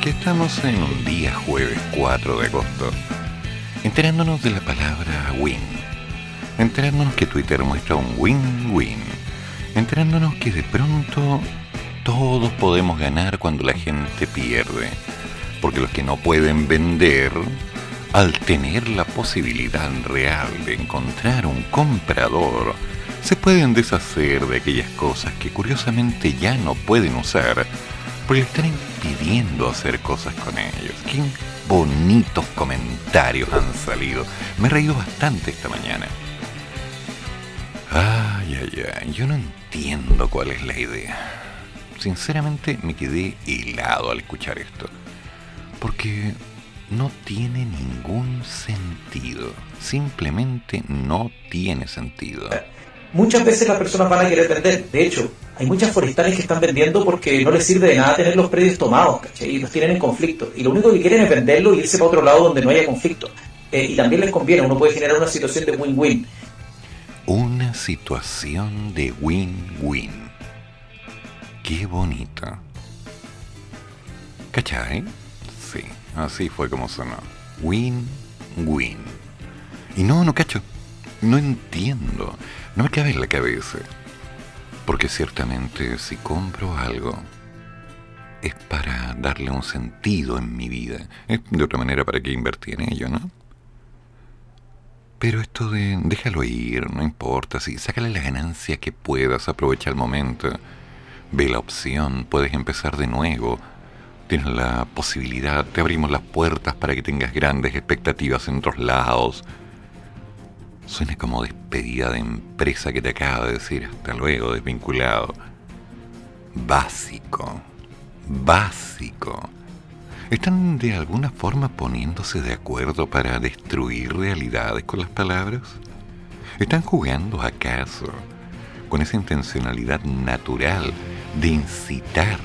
Aquí estamos en un día jueves 4 de agosto enterándonos de la palabra win, enterándonos que Twitter muestra un win-win, enterándonos que de pronto todos podemos ganar cuando la gente pierde, porque los que no pueden vender, al tener la posibilidad real de encontrar un comprador, se pueden deshacer de aquellas cosas que curiosamente ya no pueden usar, porque le están impidiendo hacer cosas con ellos bonitos comentarios han salido. Me he reído bastante esta mañana. Ay, ay, ay, yo no entiendo cuál es la idea. Sinceramente me quedé helado al escuchar esto. Porque no tiene ningún sentido. Simplemente no tiene sentido muchas veces las personas van a querer vender. De hecho, hay muchas forestales que están vendiendo porque no les sirve de nada tener los predios tomados, ¿cachai? Y los tienen en conflicto. Y lo único que quieren es venderlo y irse para otro lado donde no haya conflicto. Eh, y también les conviene, uno puede generar una situación de win-win. Una situación de win-win. Qué bonito. ¿Cachai? Sí, así fue como sonó. Win-win. Y no, no cacho. No entiendo. No me cabe en la cabeza. Porque ciertamente si compro algo es para darle un sentido en mi vida. de otra manera, ¿para qué invertir en ello, no? Pero esto de déjalo ir, no importa, si sácale la ganancia que puedas, aprovecha el momento, ve la opción, puedes empezar de nuevo, tienes la posibilidad, te abrimos las puertas para que tengas grandes expectativas en otros lados, Suena como despedida de empresa que te acaba de decir hasta luego, desvinculado. Básico. Básico. ¿Están de alguna forma poniéndose de acuerdo para destruir realidades con las palabras? ¿Están jugando acaso con esa intencionalidad natural de incitar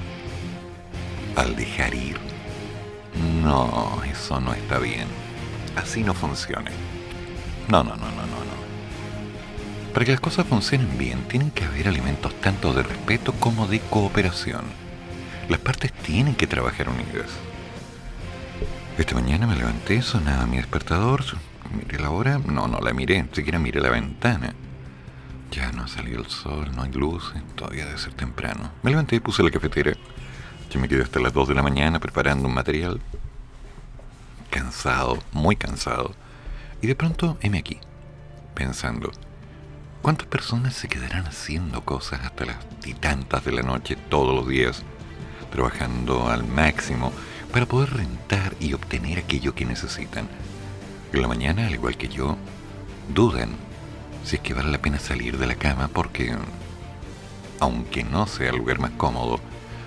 al dejar ir? No, eso no está bien. Así no funciona. No, no, no, no, no, no. Para que las cosas funcionen bien, tienen que haber elementos tanto de respeto como de cooperación. Las partes tienen que trabajar unidas. Esta mañana me levanté, sonaba mi despertador, miré la hora, no, no la miré, siquiera miré la ventana. Ya no ha salido el sol, no hay luz, todavía debe ser temprano. Me levanté y puse la cafetera. Yo me quedé hasta las 2 de la mañana preparando un material. Cansado, muy cansado. Y de pronto, heme aquí, pensando, ¿cuántas personas se quedarán haciendo cosas hasta las y tantas de la noche todos los días, trabajando al máximo para poder rentar y obtener aquello que necesitan? En la mañana, al igual que yo, dudan si es que vale la pena salir de la cama porque, aunque no sea el lugar más cómodo,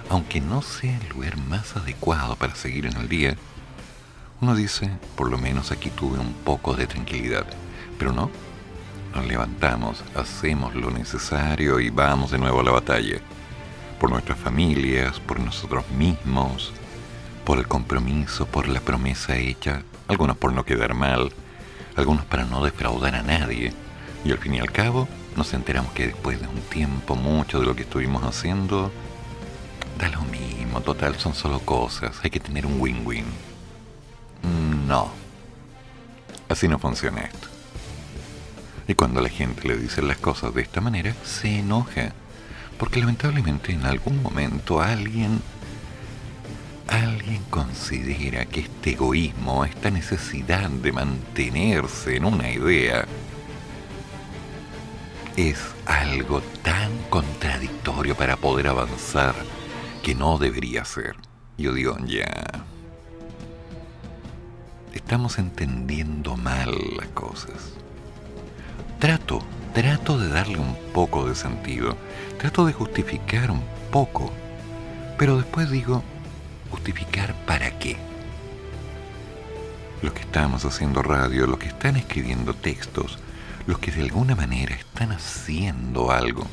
aunque no sea el lugar más adecuado para seguir en el día, uno dice, por lo menos aquí tuve un poco de tranquilidad, pero no. Nos levantamos, hacemos lo necesario y vamos de nuevo a la batalla. Por nuestras familias, por nosotros mismos, por el compromiso, por la promesa hecha, algunos por no quedar mal, algunos para no defraudar a nadie. Y al fin y al cabo, nos enteramos que después de un tiempo, mucho de lo que estuvimos haciendo, da lo mismo, total, son solo cosas, hay que tener un win-win. No. Así no funciona esto. Y cuando la gente le dice las cosas de esta manera, se enoja. Porque lamentablemente en algún momento alguien alguien considera que este egoísmo, esta necesidad de mantenerse en una idea, es algo tan contradictorio para poder avanzar que no debería ser. Yo digo, ya, estamos entendiendo mal las cosas. Trato, trato de darle un poco de sentido, trato de justificar un poco, pero después digo, ¿justificar para qué? los que estamos haciendo radio, los que están escribiendo textos, los que de alguna manera están haciendo algo,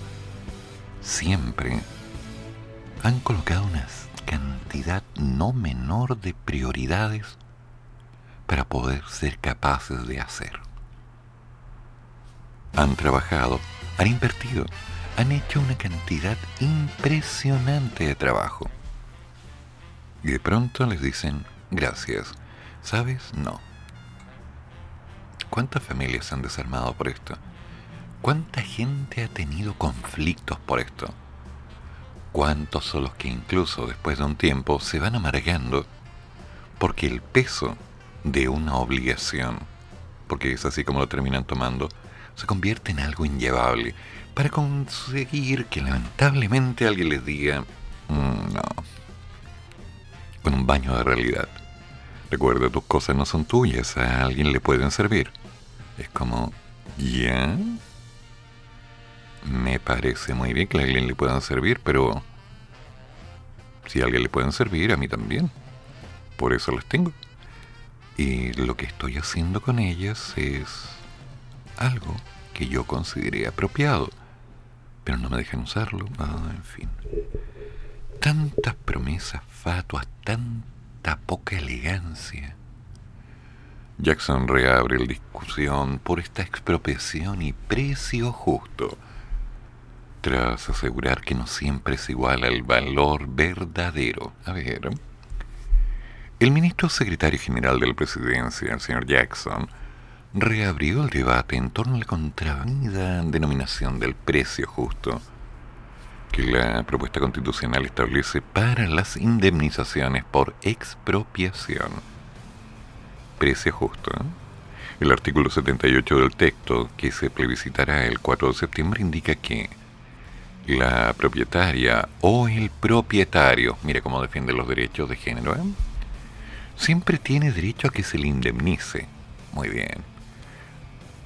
siempre han colocado una cantidad no menor de prioridades para poder ser capaces de hacer. Han trabajado, han invertido, han hecho una cantidad impresionante de trabajo. Y de pronto les dicen, gracias, ¿sabes? No. ¿Cuántas familias se han desarmado por esto? ¿Cuánta gente ha tenido conflictos por esto? ¿Cuántos son los que incluso después de un tiempo se van amargando porque el peso de una obligación, porque es así como lo terminan tomando, se convierte en algo inllevable para conseguir que lamentablemente alguien les diga, mm, no, con un baño de realidad. Recuerda, tus cosas no son tuyas, a alguien le pueden servir. Es como, ¿ya? Me parece muy bien que a alguien le puedan servir, pero si a alguien le pueden servir, a mí también. Por eso las tengo. Y lo que estoy haciendo con ellas es algo que yo consideré apropiado, pero no me dejan usarlo. Ah, en fin. Tantas promesas fatuas, tanta poca elegancia. Jackson reabre la discusión por esta expropiación y precio justo, tras asegurar que no siempre es igual al valor verdadero. A ver, el ministro secretario general de la presidencia, el señor Jackson, reabrió el debate en torno a la contravenida denominación del precio justo que la propuesta constitucional establece para las indemnizaciones por expropiación. Precio justo. El artículo 78 del texto, que se plebiscitará el 4 de septiembre, indica que la propietaria o el propietario, mira cómo defiende los derechos de género, ¿eh? Siempre tiene derecho a que se le indemnice. Muy bien.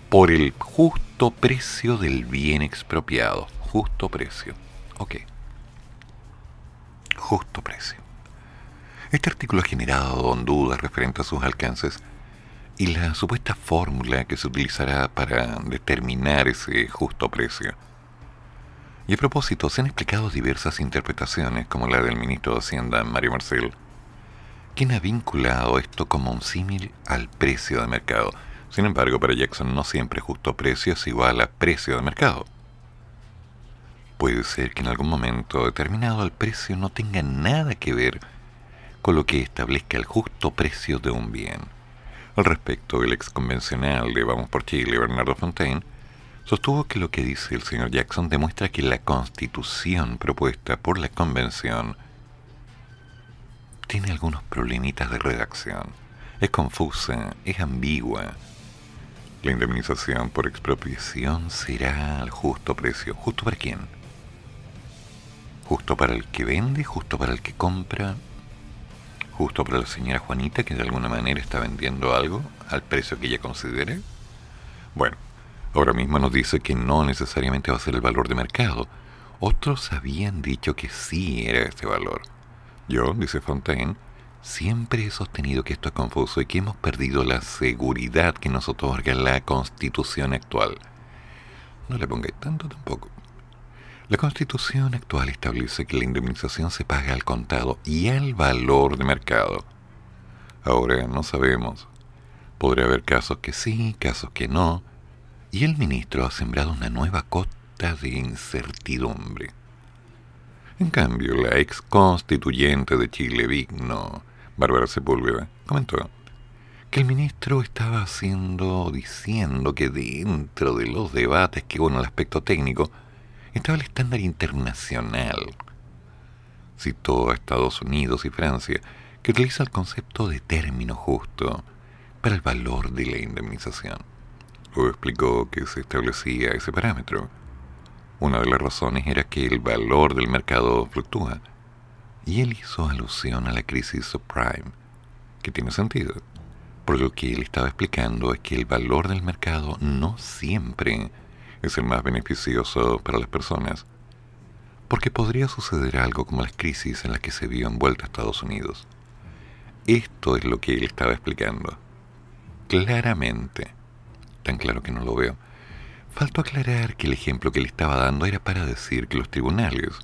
Por el justo precio del bien expropiado. Justo precio. Ok. Justo precio. Este artículo ha generado dudas referente a sus alcances y la supuesta fórmula que se utilizará para determinar ese justo precio. Y a propósito, se han explicado diversas interpretaciones, como la del ministro de Hacienda, Mario Marcel, quien ha vinculado esto como un símil al precio de mercado. Sin embargo, para Jackson no siempre justo precio es igual a precio de mercado. Puede ser que en algún momento determinado el precio no tenga nada que ver con lo que establezca el justo precio de un bien. Al respecto, el ex convencional de Vamos por Chile, Bernardo Fontaine, sostuvo que lo que dice el señor Jackson demuestra que la constitución propuesta por la convención tiene algunos problemitas de redacción. Es confusa, es ambigua. La indemnización por expropiación será al justo precio. ¿Justo para quién? Justo para el que vende, justo para el que compra, justo para la señora Juanita que de alguna manera está vendiendo algo al precio que ella considere. Bueno, ahora mismo nos dice que no necesariamente va a ser el valor de mercado. Otros habían dicho que sí era este valor. Yo, dice Fontaine, siempre he sostenido que esto es confuso y que hemos perdido la seguridad que nos otorga la constitución actual. No le pongáis tanto tampoco. La Constitución actual establece que la indemnización se paga al contado y al valor de mercado. Ahora no sabemos. Podría haber casos que sí, casos que no. Y el ministro ha sembrado una nueva cota de incertidumbre. En cambio, la ex constituyente de Chile, Vigno, Bárbara Sepúlveda, comentó que el ministro estaba haciendo, diciendo que dentro de los debates que, bueno, el aspecto técnico, estaba el estándar internacional. Citó a Estados Unidos y Francia, que utiliza el concepto de término justo para el valor de la indemnización. Luego explicó que se establecía ese parámetro. Una de las razones era que el valor del mercado fluctúa, y él hizo alusión a la crisis subprime, que tiene sentido. Por lo que él estaba explicando es que el valor del mercado no siempre es el más beneficioso para las personas, porque podría suceder algo como las crisis en las que se vio envuelta Estados Unidos. Esto es lo que él estaba explicando. claramente, tan claro que no lo veo, faltó aclarar que el ejemplo que le estaba dando era para decir que los tribunales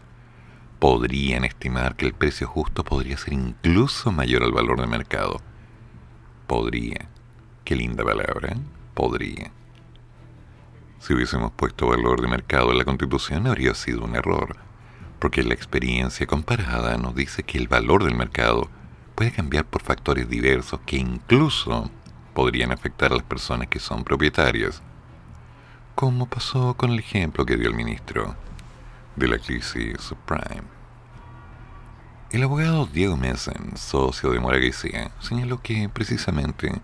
podrían estimar que el precio justo podría ser incluso mayor al valor de mercado. Podría. Qué linda palabra, ¿eh? podría. Si hubiésemos puesto valor de mercado en la Constitución habría sido un error, porque la experiencia comparada nos dice que el valor del mercado puede cambiar por factores diversos que incluso podrían afectar a las personas que son propietarias, como pasó con el ejemplo que dio el ministro de la crisis subprime. El abogado Diego Messen, socio de Mora señaló que precisamente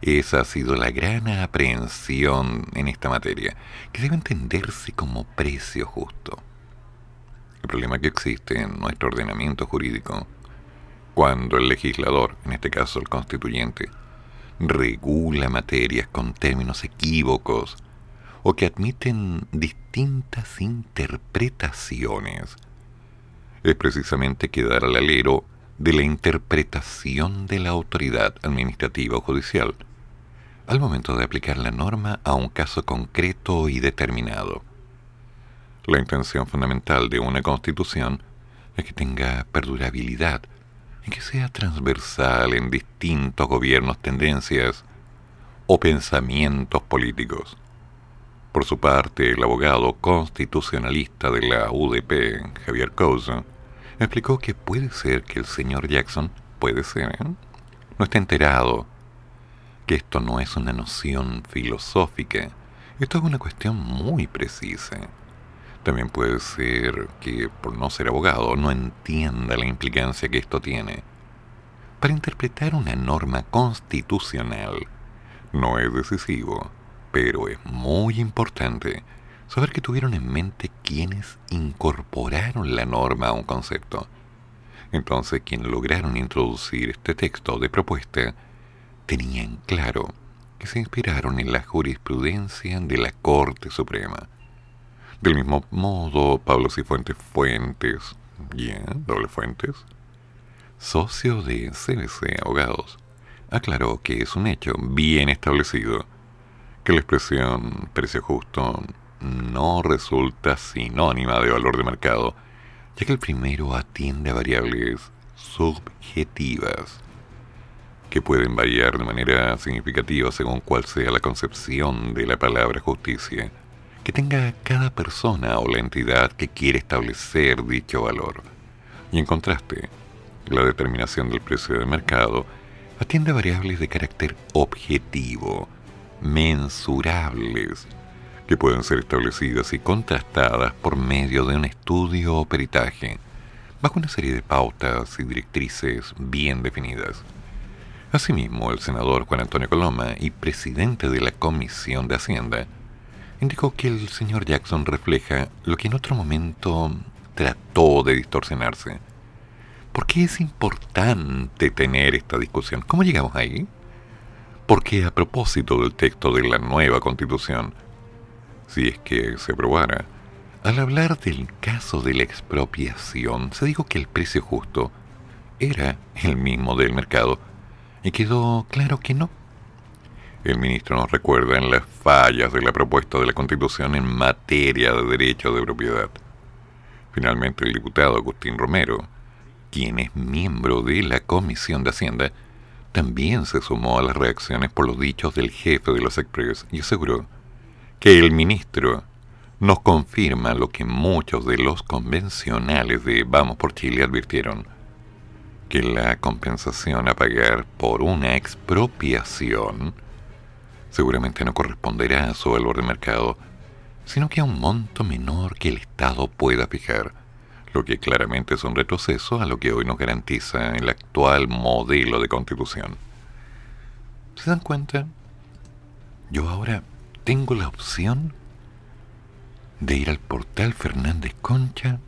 esa ha sido la gran aprehensión en esta materia, que debe entenderse como precio justo. El problema que existe en nuestro ordenamiento jurídico, cuando el legislador, en este caso el constituyente, regula materias con términos equívocos o que admiten distintas interpretaciones, es precisamente quedar al alero de la interpretación de la autoridad administrativa o judicial al momento de aplicar la norma a un caso concreto y determinado. La intención fundamental de una constitución es que tenga perdurabilidad y que sea transversal en distintos gobiernos, tendencias o pensamientos políticos. Por su parte, el abogado constitucionalista de la UDP, Javier Couso, explicó que puede ser que el señor Jackson, puede ser, ¿eh? no esté enterado, que esto no es una noción filosófica, esto es una cuestión muy precisa. También puede ser que, por no ser abogado, no entienda la implicancia que esto tiene. Para interpretar una norma constitucional no es decisivo pero es muy importante saber que tuvieron en mente quienes incorporaron la norma a un concepto. Entonces, quienes lograron introducir este texto de propuesta tenían claro que se inspiraron en la jurisprudencia de la Corte Suprema. Del mismo modo, Pablo Cifuentes Fuentes, bien, doble Fuentes, socio de CBC Abogados, aclaró que es un hecho bien establecido que la expresión precio justo no resulta sinónima de valor de mercado, ya que el primero atiende a variables subjetivas que pueden variar de manera significativa según cuál sea la concepción de la palabra justicia que tenga cada persona o la entidad que quiere establecer dicho valor. Y en contraste, la determinación del precio de mercado atiende a variables de carácter objetivo, mensurables que pueden ser establecidas y contrastadas por medio de un estudio o peritaje, bajo una serie de pautas y directrices bien definidas. Asimismo, el senador Juan Antonio Coloma y presidente de la Comisión de Hacienda indicó que el señor Jackson refleja lo que en otro momento trató de distorsionarse. ¿Por qué es importante tener esta discusión? ¿Cómo llegamos ahí? Porque a propósito del texto de la nueva constitución, si es que se aprobara, al hablar del caso de la expropiación, se dijo que el precio justo era el mismo del mercado y quedó claro que no. El ministro nos recuerda en las fallas de la propuesta de la Constitución en materia de derecho de propiedad. Finalmente, el diputado Agustín Romero, quien es miembro de la Comisión de Hacienda, también se sumó a las reacciones por los dichos del jefe de los Express y aseguró que el ministro nos confirma lo que muchos de los convencionales de Vamos por Chile advirtieron, que la compensación a pagar por una expropiación seguramente no corresponderá a su valor de mercado, sino que a un monto menor que el Estado pueda fijar que claramente es un retroceso a lo que hoy nos garantiza el actual modelo de constitución. ¿Se dan cuenta? Yo ahora tengo la opción de ir al portal Fernández Concha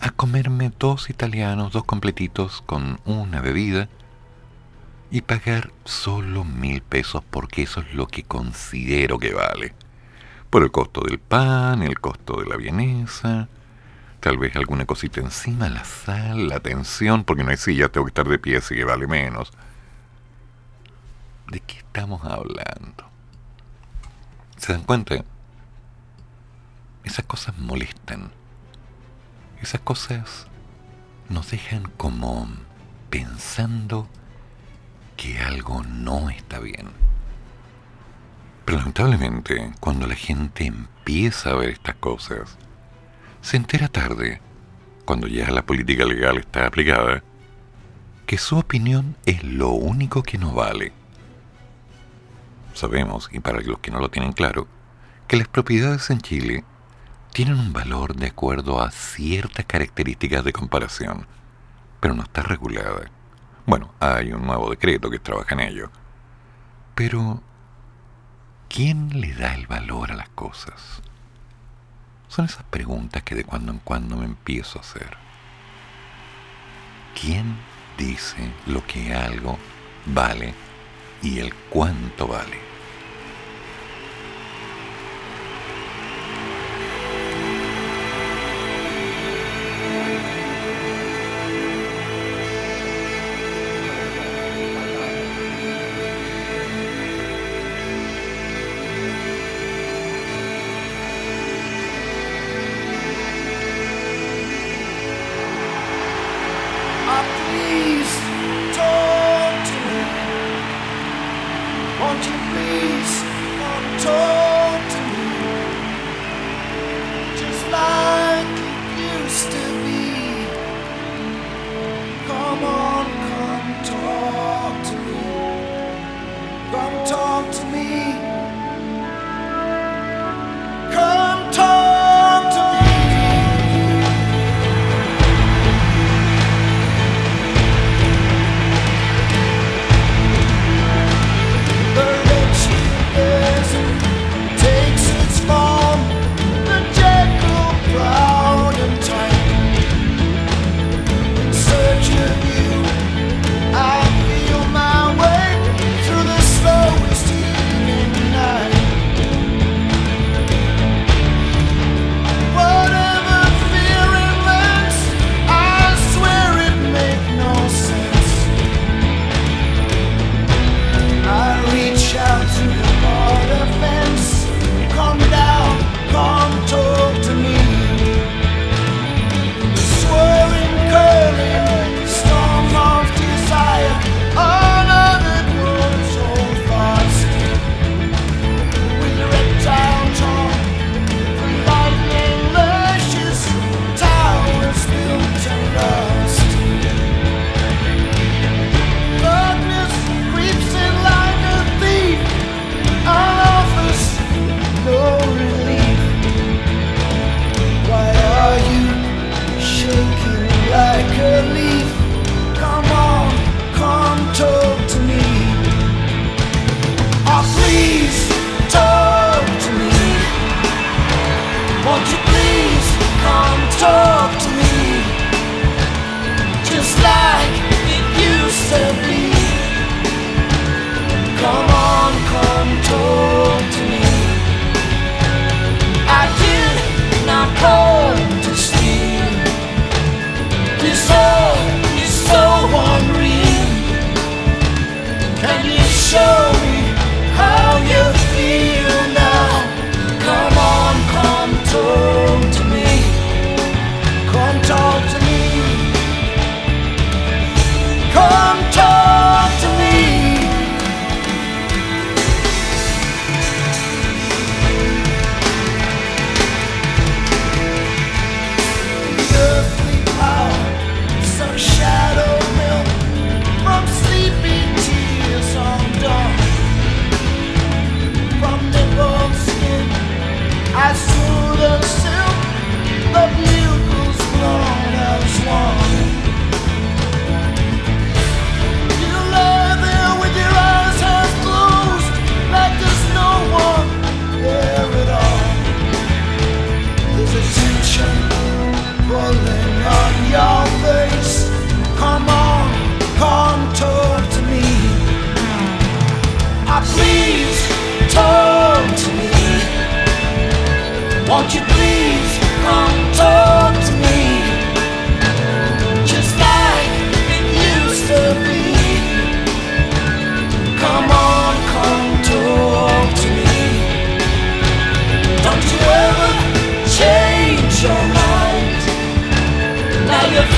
a comerme dos italianos, dos completitos con una bebida y pagar solo mil pesos porque eso es lo que considero que vale. Por el costo del pan, el costo de la vienesa, tal vez alguna cosita encima, la sal, la tensión, porque no hay silla, tengo que estar de pie, así que vale menos. ¿De qué estamos hablando? ¿Se dan cuenta? Esas cosas molestan. Esas cosas nos dejan como pensando que algo no está bien. Pero lamentablemente, cuando la gente empieza a ver estas cosas, se entera tarde, cuando ya la política legal está aplicada, que su opinión es lo único que nos vale. Sabemos, y para los que no lo tienen claro, que las propiedades en Chile tienen un valor de acuerdo a ciertas características de comparación, pero no está regulada. Bueno, hay un nuevo decreto que trabaja en ello. Pero, ¿quién le da el valor a las cosas? Son esas preguntas que de cuando en cuando me empiezo a hacer. ¿Quién dice lo que algo vale y el cuánto vale?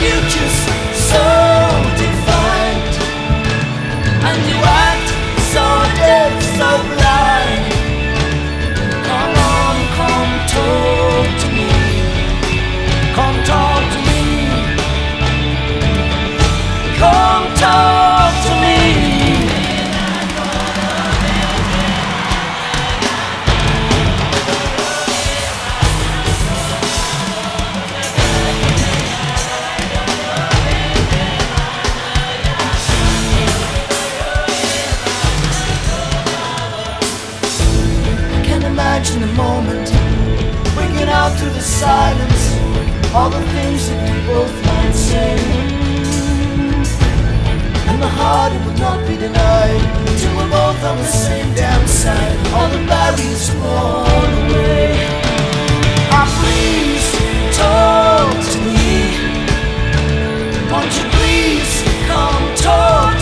future. silence all the things that we both might say. And the heart, it would not be denied. Till we're both on the same damn side, all the barriers blown away. Ah, please talk to me. Won't you please come talk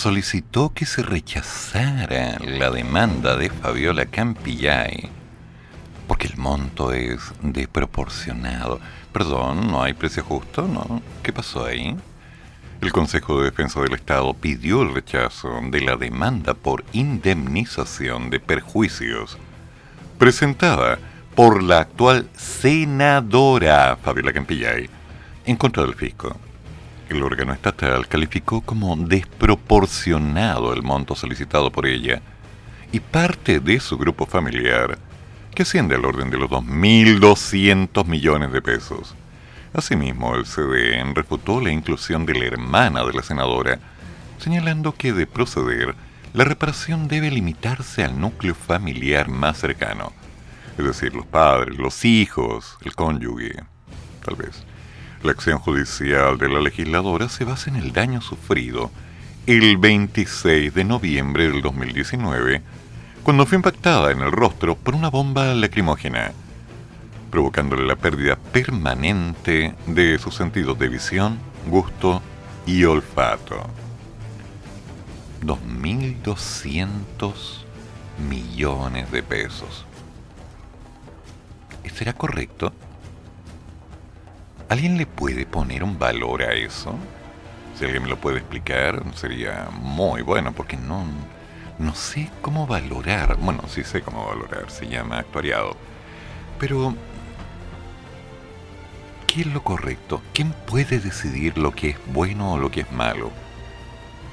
solicitó que se rechazara la demanda de Fabiola Campillay porque el monto es desproporcionado. Perdón, ¿no hay precio justo? ¿No? ¿Qué pasó ahí? El Consejo de Defensa del Estado pidió el rechazo de la demanda por indemnización de perjuicios presentada por la actual senadora Fabiola Campillay en contra del fisco el órgano estatal calificó como desproporcionado el monto solicitado por ella y parte de su grupo familiar, que asciende al orden de los 2.200 millones de pesos. Asimismo, el CDN refutó la inclusión de la hermana de la senadora, señalando que de proceder, la reparación debe limitarse al núcleo familiar más cercano, es decir, los padres, los hijos, el cónyuge, tal vez. La acción judicial de la legisladora se basa en el daño sufrido el 26 de noviembre del 2019, cuando fue impactada en el rostro por una bomba lacrimógena, provocándole la pérdida permanente de sus sentidos de visión, gusto y olfato. 2.200 millones de pesos. ¿Será correcto? ¿Alguien le puede poner un valor a eso? Si alguien me lo puede explicar, sería muy bueno, porque no, no sé cómo valorar. Bueno, sí sé cómo valorar, se llama actuariado. Pero, ¿qué es lo correcto? ¿Quién puede decidir lo que es bueno o lo que es malo?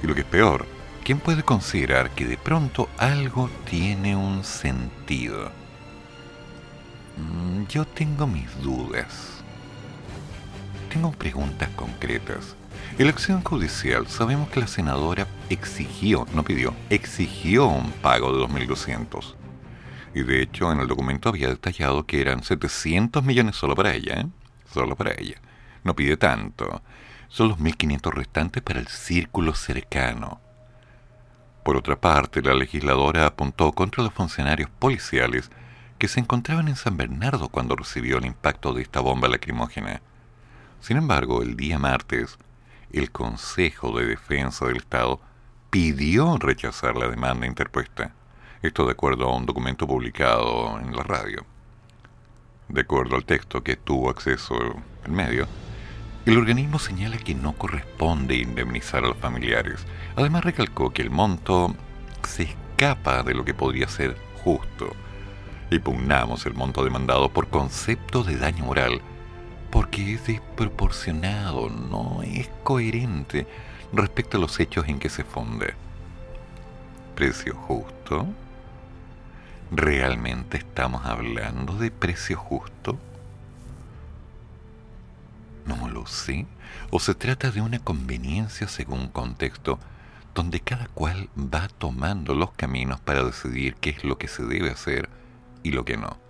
Y lo que es peor, ¿quién puede considerar que de pronto algo tiene un sentido? Mm, yo tengo mis dudas. Tengo preguntas concretas. En la acción judicial sabemos que la senadora exigió, no pidió, exigió un pago de 2.200. Y de hecho en el documento había detallado que eran 700 millones solo para ella, ¿eh? Solo para ella. No pide tanto. Son los 1.500 restantes para el círculo cercano. Por otra parte, la legisladora apuntó contra los funcionarios policiales que se encontraban en San Bernardo cuando recibió el impacto de esta bomba lacrimógena. Sin embargo, el día martes, el Consejo de Defensa del Estado pidió rechazar la demanda interpuesta. Esto de acuerdo a un documento publicado en la radio. De acuerdo al texto que tuvo acceso el medio, el organismo señala que no corresponde indemnizar a los familiares. Además recalcó que el monto se escapa de lo que podría ser justo. Y pugnamos el monto demandado por concepto de daño moral porque es desproporcionado, no es coherente respecto a los hechos en que se funde. Precio justo. ¿Realmente estamos hablando de precio justo? No lo sé. ¿O se trata de una conveniencia según contexto, donde cada cual va tomando los caminos para decidir qué es lo que se debe hacer y lo que no?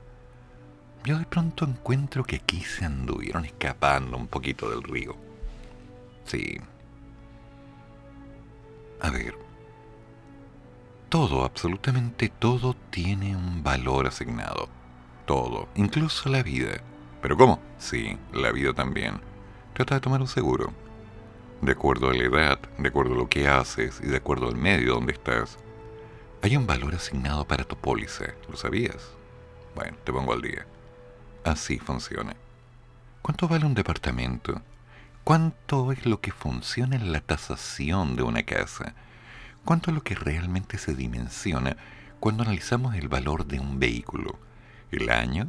Yo de pronto encuentro que aquí se anduvieron escapando un poquito del río. Sí. A ver. Todo, absolutamente todo tiene un valor asignado. Todo, incluso la vida. ¿Pero cómo? Sí, la vida también. Trata de tomar un seguro. De acuerdo a la edad, de acuerdo a lo que haces y de acuerdo al medio donde estás, hay un valor asignado para tu póliza. ¿Lo sabías? Bueno, te pongo al día. Así funciona. ¿Cuánto vale un departamento? ¿Cuánto es lo que funciona en la tasación de una casa? ¿Cuánto es lo que realmente se dimensiona cuando analizamos el valor de un vehículo? ¿El año?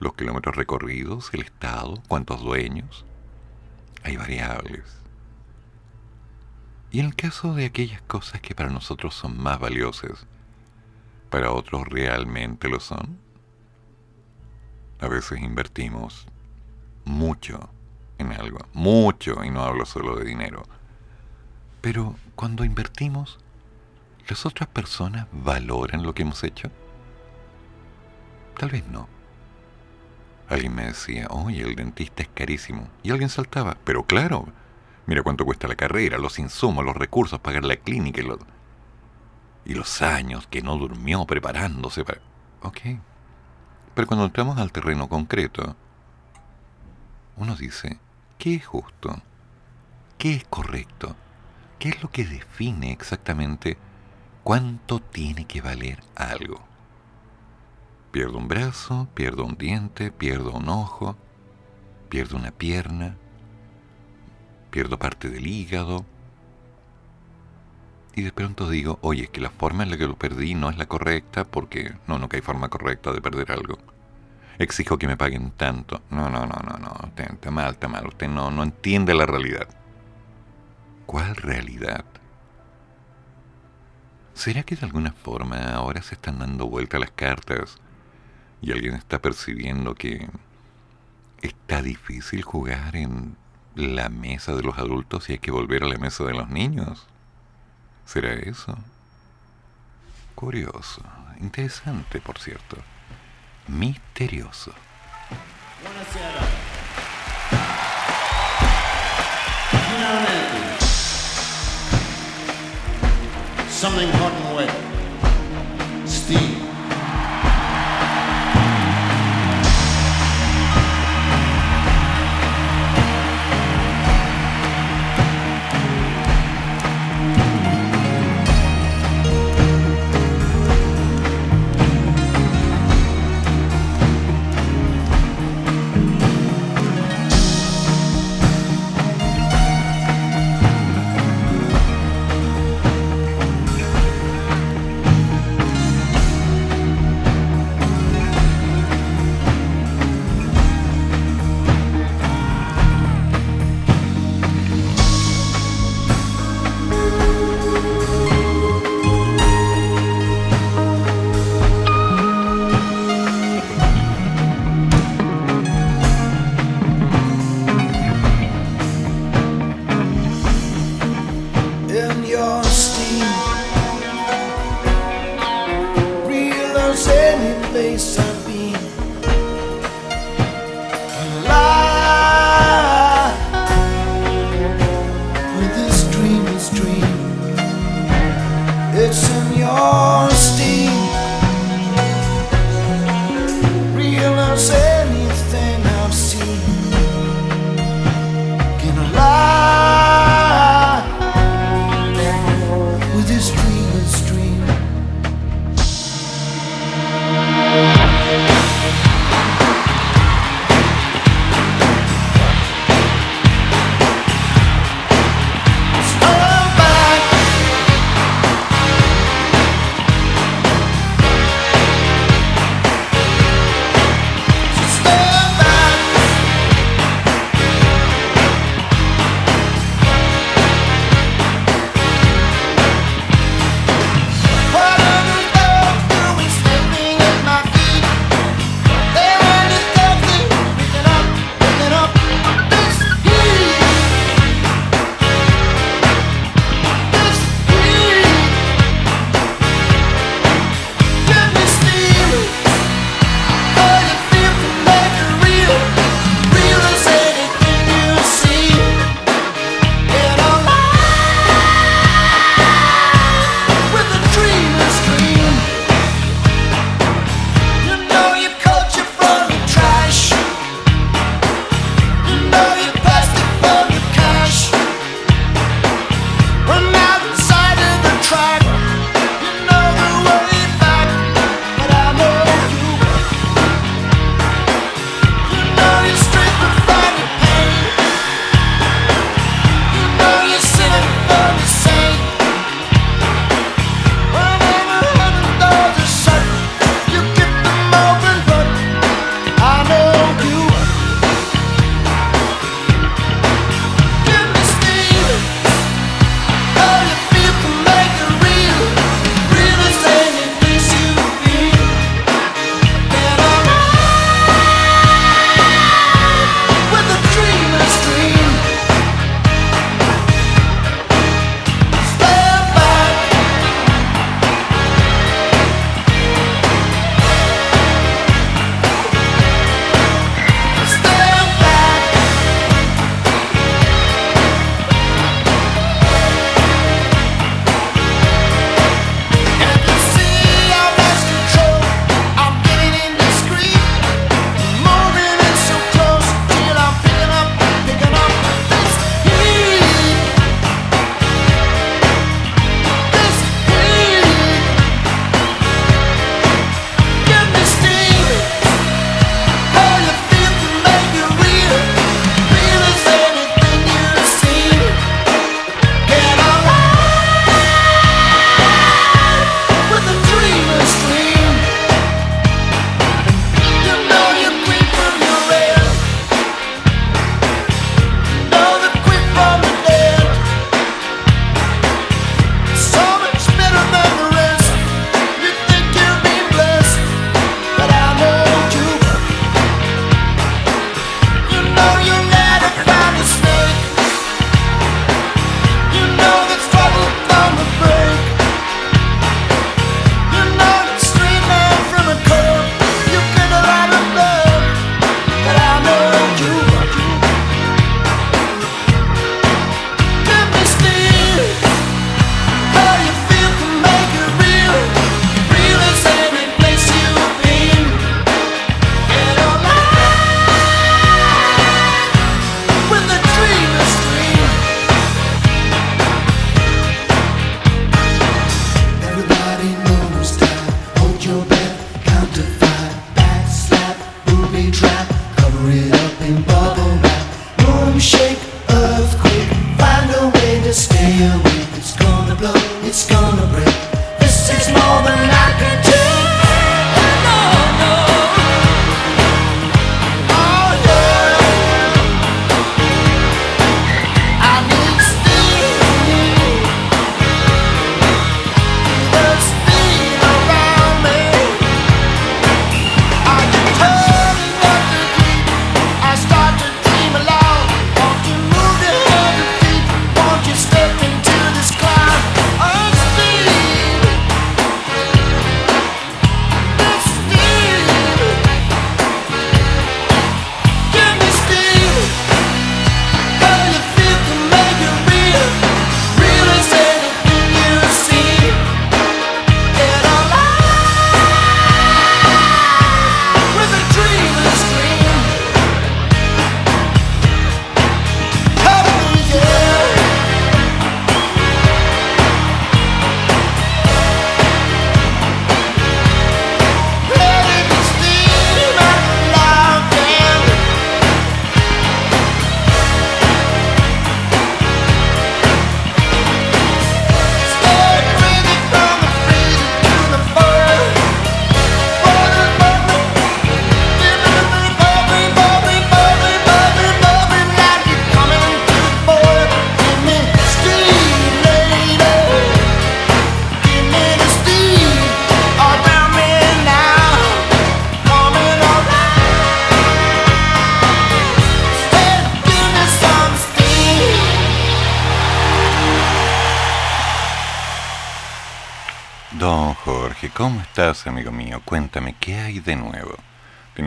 ¿Los kilómetros recorridos? ¿El estado? ¿Cuántos dueños? hay variables. Y en el caso de aquellas cosas que para nosotros son más valiosas, para otros realmente lo son, a veces invertimos mucho en algo, mucho, y no hablo solo de dinero. Pero cuando invertimos, ¿las otras personas valoran lo que hemos hecho? Tal vez no. Alguien me decía, oye, el dentista es carísimo. Y alguien saltaba, pero claro, mira cuánto cuesta la carrera, los insumos, los recursos, pagar la clínica y, los, y los años que no durmió preparándose para... Ok. Pero cuando entramos al terreno concreto, uno dice, ¿qué es justo? ¿Qué es correcto? ¿Qué es lo que define exactamente cuánto tiene que valer algo? Pierdo un brazo, pierdo un diente, pierdo un ojo, pierdo una pierna, pierdo parte del hígado. Y de pronto digo, oye, es que la forma en la que lo perdí no es la correcta porque no, que hay forma correcta de perder algo. Exijo que me paguen tanto. No, no, no, no, no. Está mal, está mal. Usted no, no entiende la realidad. ¿Cuál realidad? ¿Será que de alguna forma ahora se están dando vuelta las cartas y alguien está percibiendo que está difícil jugar en la mesa de los adultos y hay que volver a la mesa de los niños. ¿Será eso? Curioso, interesante, por cierto. Misterioso. Something hot and wet. Steve.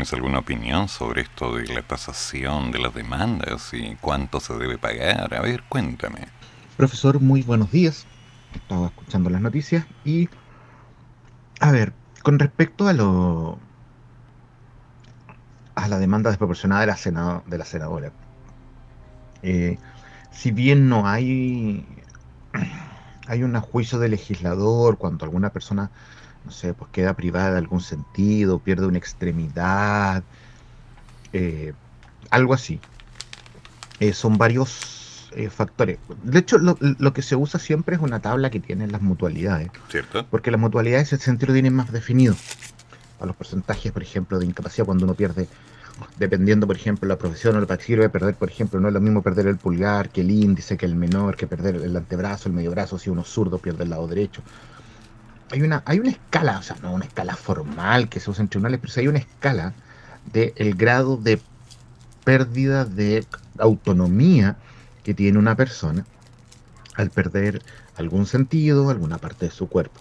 ¿Tienes alguna opinión sobre esto de la tasación de las demandas y cuánto se debe pagar? A ver, cuéntame. Profesor, muy buenos días. Estaba escuchando las noticias y... A ver, con respecto a lo... a la demanda desproporcionada de la, de la senadora. Eh, si bien no hay hay un juicio de legislador cuando alguna persona no sé, pues queda privada de algún sentido, pierde una extremidad, eh, algo así. Eh, son varios eh, factores. De hecho, lo, que se usa siempre es una tabla que tienen las mutualidades. ¿Cierto? Porque las mutualidades ese sentido tienen más definido. A los porcentajes, por ejemplo, de incapacidad cuando uno pierde, dependiendo, por ejemplo, la profesión o lo que sirve perder, por ejemplo, no es lo mismo perder el pulgar que el índice, que el menor, que perder el antebrazo, el medio brazo, si uno es zurdo pierde el lado derecho hay una, hay una escala, o sea, no una escala formal que se usa en tribunales, pero sí hay una escala del grado de pérdida de autonomía que tiene una persona al perder algún sentido, alguna parte de su cuerpo.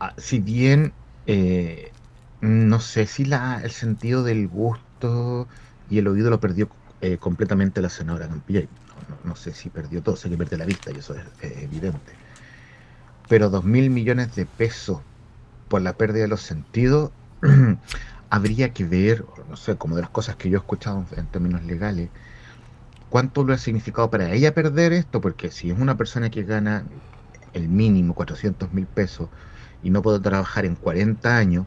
Ah, si bien eh, no sé si la, el sentido del gusto y el oído lo perdió eh, completamente la senadora Campillay. No, sé si perdió todo, sé que perdió la vista y eso es evidente pero dos mil millones de pesos por la pérdida de los sentidos, habría que ver, no sé, como de las cosas que yo he escuchado en términos legales, cuánto lo ha significado para ella perder esto, porque si es una persona que gana el mínimo 400 mil pesos y no puede trabajar en 40 años,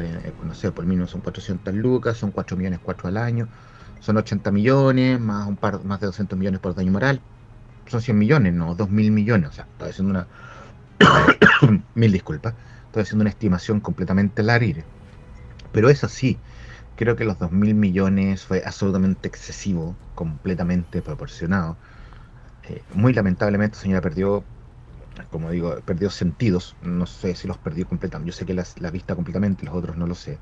eh, no sé, por mínimo son 400 lucas, son 4 millones 4 al año, son 80 millones, más un par más de 200 millones por daño moral, son 100 millones, no, 2 mil millones, o sea, está haciendo una, Mil disculpas. Estoy haciendo una estimación completamente al aire. Pero es así. Creo que los 2.000 millones fue absolutamente excesivo, completamente proporcionado. Eh, muy lamentablemente, la señora perdió, como digo, perdió sentidos. No sé si los perdió completamente. Yo sé que la vista completamente, los otros no lo sé.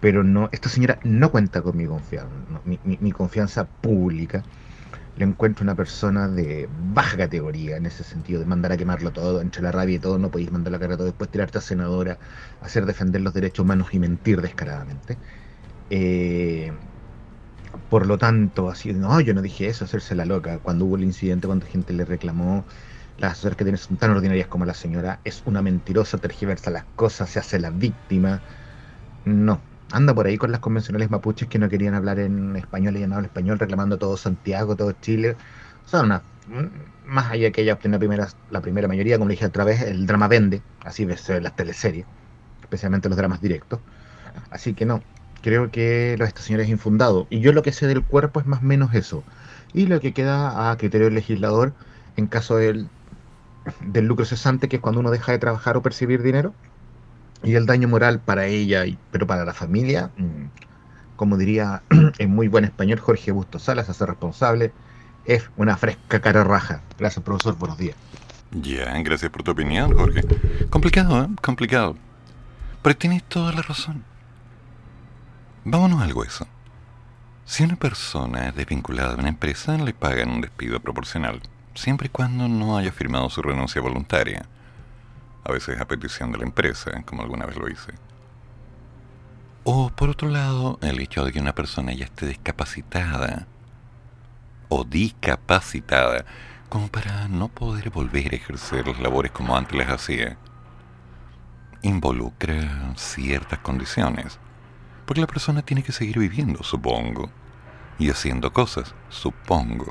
Pero no, esta señora no cuenta con mi confianza, mi confianza pública le encuentro una persona de baja categoría en ese sentido, de mandar a quemarlo todo, entre la rabia y todo, no podéis mandar la cara todo, después tirarte a senadora, hacer defender los derechos humanos y mentir descaradamente. Eh, por lo tanto, así, no, yo no dije eso, hacerse la loca. Cuando hubo el incidente, cuando gente le reclamó, las asesoras que tienen son tan ordinarias como la señora, es una mentirosa, tergiversa las cosas, se hace la víctima. No, anda por ahí con las convencionales mapuches que no querían hablar en español y no hablan español, reclamando todo Santiago, todo Chile. Sea, una, más allá que ella obtiene la primera, la primera mayoría, como le dije otra vez, el drama vende, así ves las teleseries, especialmente los dramas directos. Así que no, creo que lo de esta señora es infundado. Y yo lo que sé del cuerpo es más o menos eso. Y lo que queda a criterio del legislador en caso del, del lucro cesante, que es cuando uno deja de trabajar o percibir dinero, y el daño moral para ella, y, pero para la familia, mm, como diría en muy buen español Jorge Bustos Salas, hace responsable, es una fresca cara raja. Gracias, profesor, buenos días. Ya, gracias por tu opinión, Jorge. Complicado, ¿eh? Complicado. Pero tienes toda la razón. Vámonos al hueso. Si una persona es desvinculada de una empresa, le pagan un despido proporcional, siempre y cuando no haya firmado su renuncia voluntaria. A veces a petición de la empresa, como alguna vez lo hice. O por otro lado, el hecho de que una persona ya esté discapacitada o discapacitada como para no poder volver a ejercer las labores como antes las hacía, involucra ciertas condiciones porque la persona tiene que seguir viviendo, supongo, y haciendo cosas, supongo.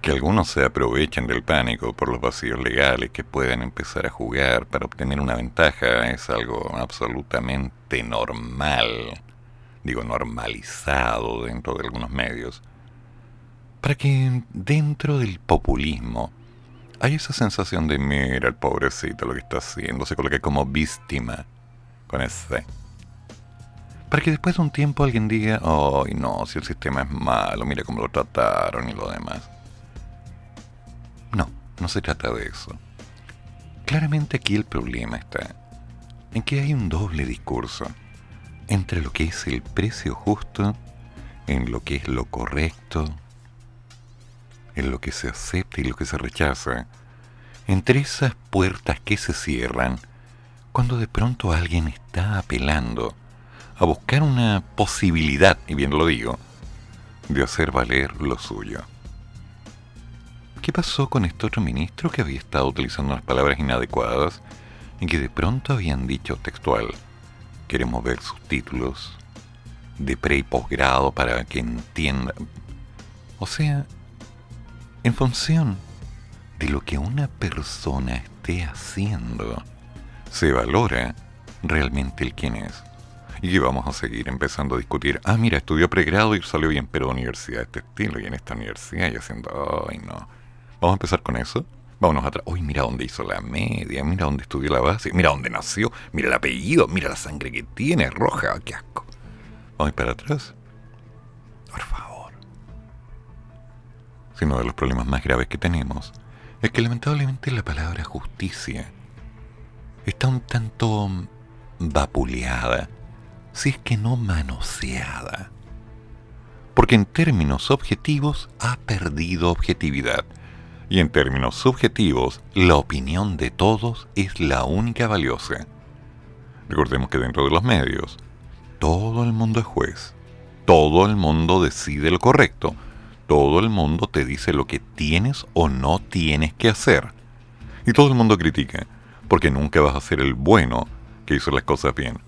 Que algunos se aprovechen del pánico por los vacíos legales que pueden empezar a jugar para obtener una ventaja es algo absolutamente normal, digo normalizado dentro de algunos medios, para que dentro del populismo hay esa sensación de mira el pobrecito lo que está haciendo, se coloca como víctima con ese para que después de un tiempo alguien diga, ay no, si el sistema es malo, mira cómo lo trataron y lo demás. No, se trata de eso. Claramente aquí el problema está en que hay un doble discurso entre lo que es el precio justo, en lo que es lo correcto, en lo que se acepta y lo que se rechaza, entre esas puertas que se cierran cuando de pronto alguien está apelando a buscar una posibilidad, y bien lo digo, de hacer valer lo suyo. ¿Qué pasó con este otro ministro que había estado utilizando unas palabras inadecuadas y que de pronto habían dicho textual, queremos ver sus títulos de pre y posgrado para que entienda? O sea, en función de lo que una persona esté haciendo, se valora realmente el quién es. Y vamos a seguir empezando a discutir. Ah, mira, estudió pregrado y salió bien, pero universidad de este estilo y en esta universidad y haciendo, ay, no. Vamos a empezar con eso. Vámonos atrás. Uy, mira dónde hizo la media, mira dónde estudió la base, mira dónde nació, mira el apellido, mira la sangre que tiene, roja, qué asco. Vamos a para atrás. Por favor. Si uno de los problemas más graves que tenemos es que lamentablemente la palabra justicia está un tanto vapuleada si es que no manoseada. Porque en términos objetivos ha perdido objetividad. Y en términos subjetivos, la opinión de todos es la única valiosa. Recordemos que dentro de los medios, todo el mundo es juez. Todo el mundo decide lo correcto. Todo el mundo te dice lo que tienes o no tienes que hacer. Y todo el mundo critica, porque nunca vas a ser el bueno que hizo las cosas bien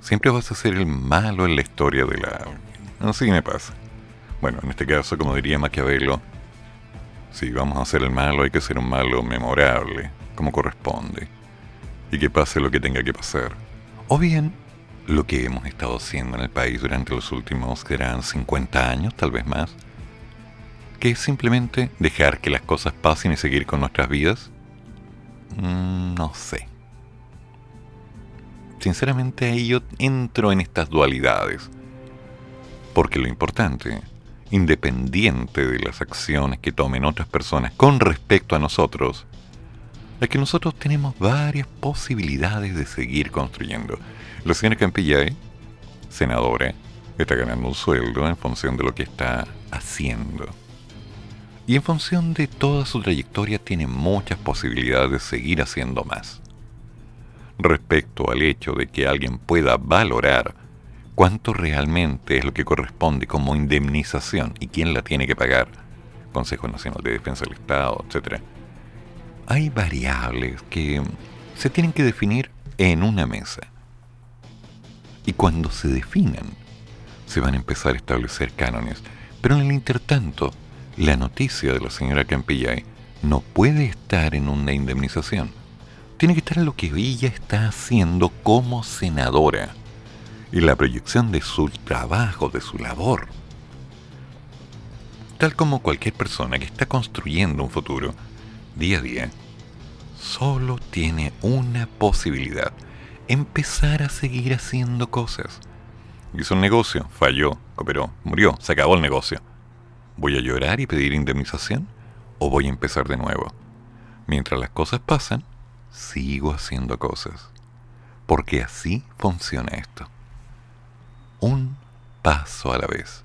siempre vas a ser el malo en la historia de la... Así me pasa. Bueno, en este caso, como diría Maquiavelo, si vamos a ser el malo hay que ser un malo memorable, como corresponde, y que pase lo que tenga que pasar. O bien, lo que hemos estado haciendo en el país durante los últimos, que eran 50 años, tal vez más, que es simplemente dejar que las cosas pasen y seguir con nuestras vidas. Mm, no sé sinceramente ahí yo entro en estas dualidades. Porque lo importante, independiente de las acciones que tomen otras personas con respecto a nosotros, es que nosotros tenemos varias posibilidades de seguir construyendo. La señora Campillay, senadora, está ganando un sueldo en función de lo que está haciendo. Y en función de toda su trayectoria tiene muchas posibilidades de seguir haciendo más respecto al hecho de que alguien pueda valorar cuánto realmente es lo que corresponde como indemnización y quién la tiene que pagar, Consejo Nacional de Defensa del Estado, etc. Hay variables que se tienen que definir en una mesa. Y cuando se definan, se van a empezar a establecer cánones. Pero en el intertanto, la noticia de la señora Campillay no puede estar en una indemnización tiene que estar en lo que ella está haciendo como senadora. Y la proyección de su trabajo, de su labor. Tal como cualquier persona que está construyendo un futuro día a día, solo tiene una posibilidad, empezar a seguir haciendo cosas. Hizo un negocio, falló, cooperó, murió, se acabó el negocio. ¿Voy a llorar y pedir indemnización? ¿O voy a empezar de nuevo? Mientras las cosas pasan, sigo haciendo cosas. Porque así funciona esto. Un paso a la vez.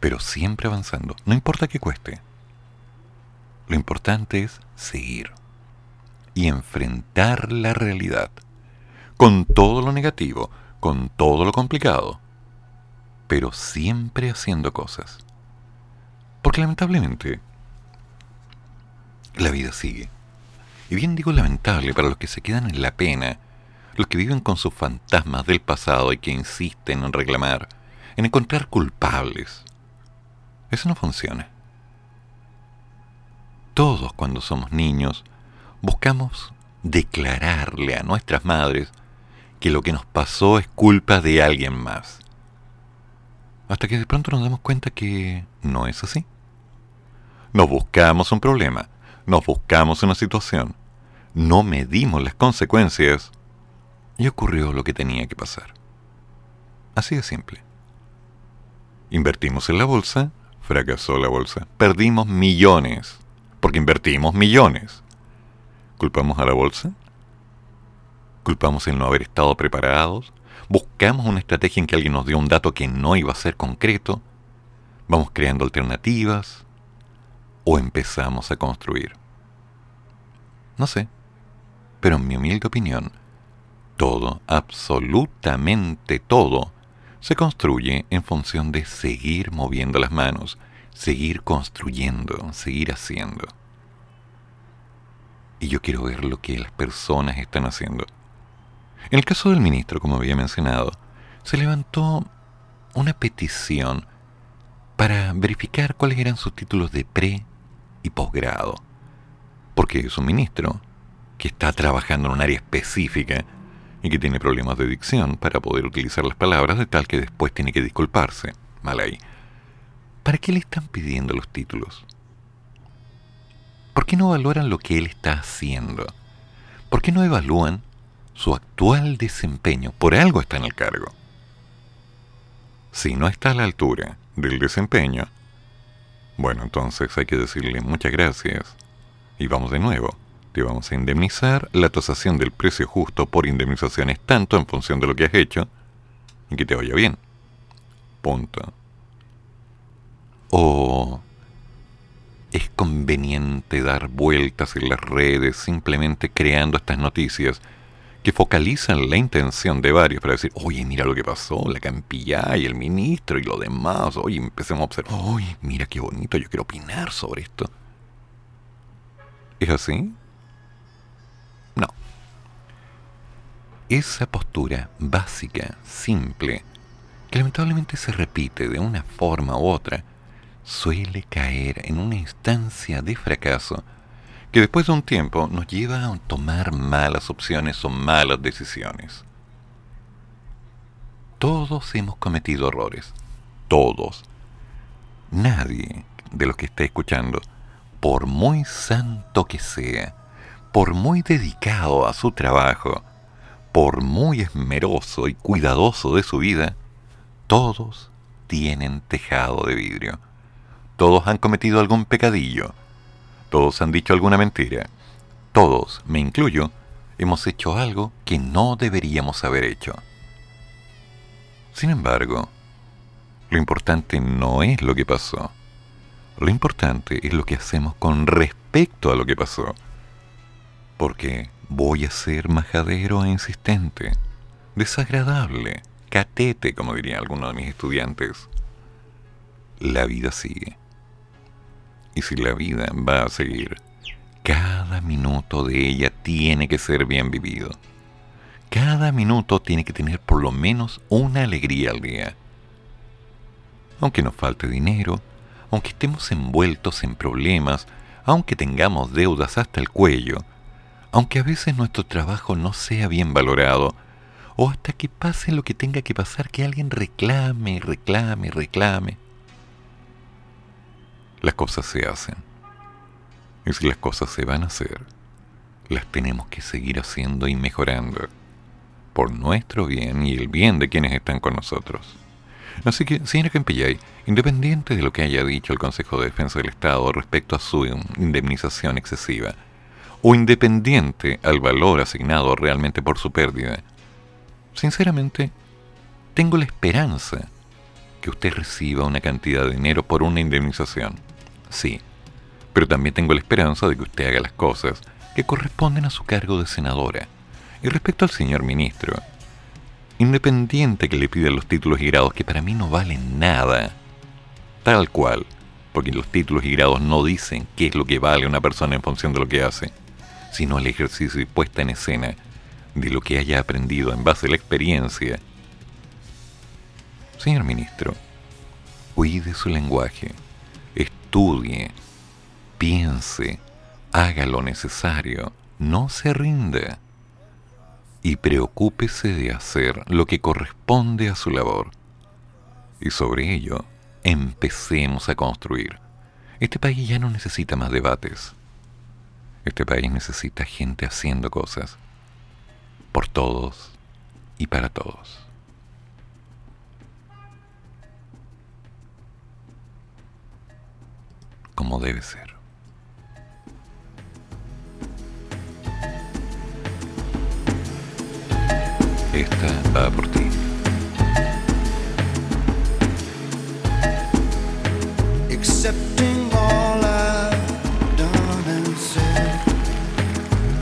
Pero siempre avanzando, no importa que cueste. Lo importante es seguir y enfrentar la realidad, con todo lo negativo, con todo lo complicado, pero siempre haciendo cosas. Porque lamentablemente, la vida sigue. Y bien digo lamentable para los que se quedan en la pena, los que viven con sus fantasmas del pasado y que insisten en reclamar, en encontrar culpables. Eso no funciona. Todos cuando somos niños buscamos declararle a nuestras madres que lo que nos pasó es culpa de alguien más. Hasta que de pronto nos damos cuenta que no es así. Nos buscamos un problema, nos buscamos una situación, no medimos las consecuencias y ocurrió lo que tenía que pasar. Así de simple. Invertimos en la bolsa, fracasó la bolsa, perdimos millones, porque invertimos millones. ¿Culpamos a la bolsa? ¿Culpamos el no haber estado preparados? ¿Buscamos una estrategia en que alguien nos dio un dato que no iba a ser concreto? ¿Vamos creando alternativas? ¿O empezamos a construir? No sé, pero en mi humilde opinión, todo, absolutamente todo, se construye en función de seguir moviendo las manos, seguir construyendo, seguir haciendo y yo quiero ver lo que las personas están haciendo. En el caso del ministro, como había mencionado, se levantó una petición para verificar cuáles eran sus títulos de pre y posgrado, porque es un ministro que está trabajando en un área específica y que tiene problemas de dicción para poder utilizar las palabras de tal que después tiene que disculparse. Mal ahí. ¿Para qué le están pidiendo los títulos? ¿Por qué no valoran lo que él está haciendo? ¿Por qué no evalúan su actual desempeño? Por algo está en el cargo. Si no está a la altura del desempeño, bueno, entonces hay que decirle muchas gracias y vamos de nuevo. Te vamos a indemnizar la tasación del precio justo por indemnizaciones tanto en función de lo que has hecho y que te vaya bien. Punto. O es conveniente dar vueltas en las redes simplemente creando estas noticias que focalizan la intención de varios para decir, oye, mira lo que pasó, la campilla y el ministro y lo demás, oye, empecemos a observar, oye, mira qué bonito, yo quiero opinar sobre esto. ¿Es así? Esa postura básica, simple, que lamentablemente se repite de una forma u otra, suele caer en una instancia de fracaso que después de un tiempo nos lleva a tomar malas opciones o malas decisiones. Todos hemos cometido errores. Todos. Nadie de los que está escuchando, por muy santo que sea, por muy dedicado a su trabajo, por muy esmeroso y cuidadoso de su vida, todos tienen tejado de vidrio todos han cometido algún pecadillo. Todos han dicho alguna mentira. Todos, me incluyo, hemos hecho algo que no deberíamos haber hecho. Sin embargo, lo importante no es lo que pasó. Lo importante es lo que hacemos con respecto a lo que pasó. Porque voy a ser majadero e insistente, desagradable, catete, como diría alguno de mis estudiantes. La vida sigue. Y si la vida va a seguir, cada minuto de ella tiene que ser bien vivido. Cada minuto tiene que tener por lo menos una alegría al día. Aunque nos falte dinero, aunque estemos envueltos en problemas, aunque tengamos deudas hasta el cuello, aunque a veces nuestro trabajo no sea bien valorado, o hasta que pase lo que tenga que pasar, que alguien reclame, reclame, reclame. Las cosas se hacen. Y si las cosas se van a hacer, las tenemos que seguir haciendo y mejorando, por nuestro bien y el bien de quienes están con nosotros. Así que, señora Campillay, independiente de lo que haya dicho el Consejo de Defensa del Estado respecto a su indemnización excesiva, o independiente al valor asignado realmente por su pérdida, sinceramente, tengo la esperanza que usted reciba una cantidad de dinero por una indemnización. Sí, pero también tengo la esperanza de que usted haga las cosas que corresponden a su cargo de senadora. Y respecto al señor ministro, independiente que le pida los títulos y grados que para mí no valen nada, tal cual, porque los títulos y grados no dicen qué es lo que vale una persona en función de lo que hace, sino el ejercicio y puesta en escena de lo que haya aprendido en base a la experiencia. Señor ministro, cuide su lenguaje, estudie, piense, haga lo necesario, no se rinda y preocúpese de hacer lo que corresponde a su labor. Y sobre ello, empecemos a construir. Este país ya no necesita más debates. Este país necesita gente haciendo cosas por todos y para todos. Como debe ser. Esta va por ti.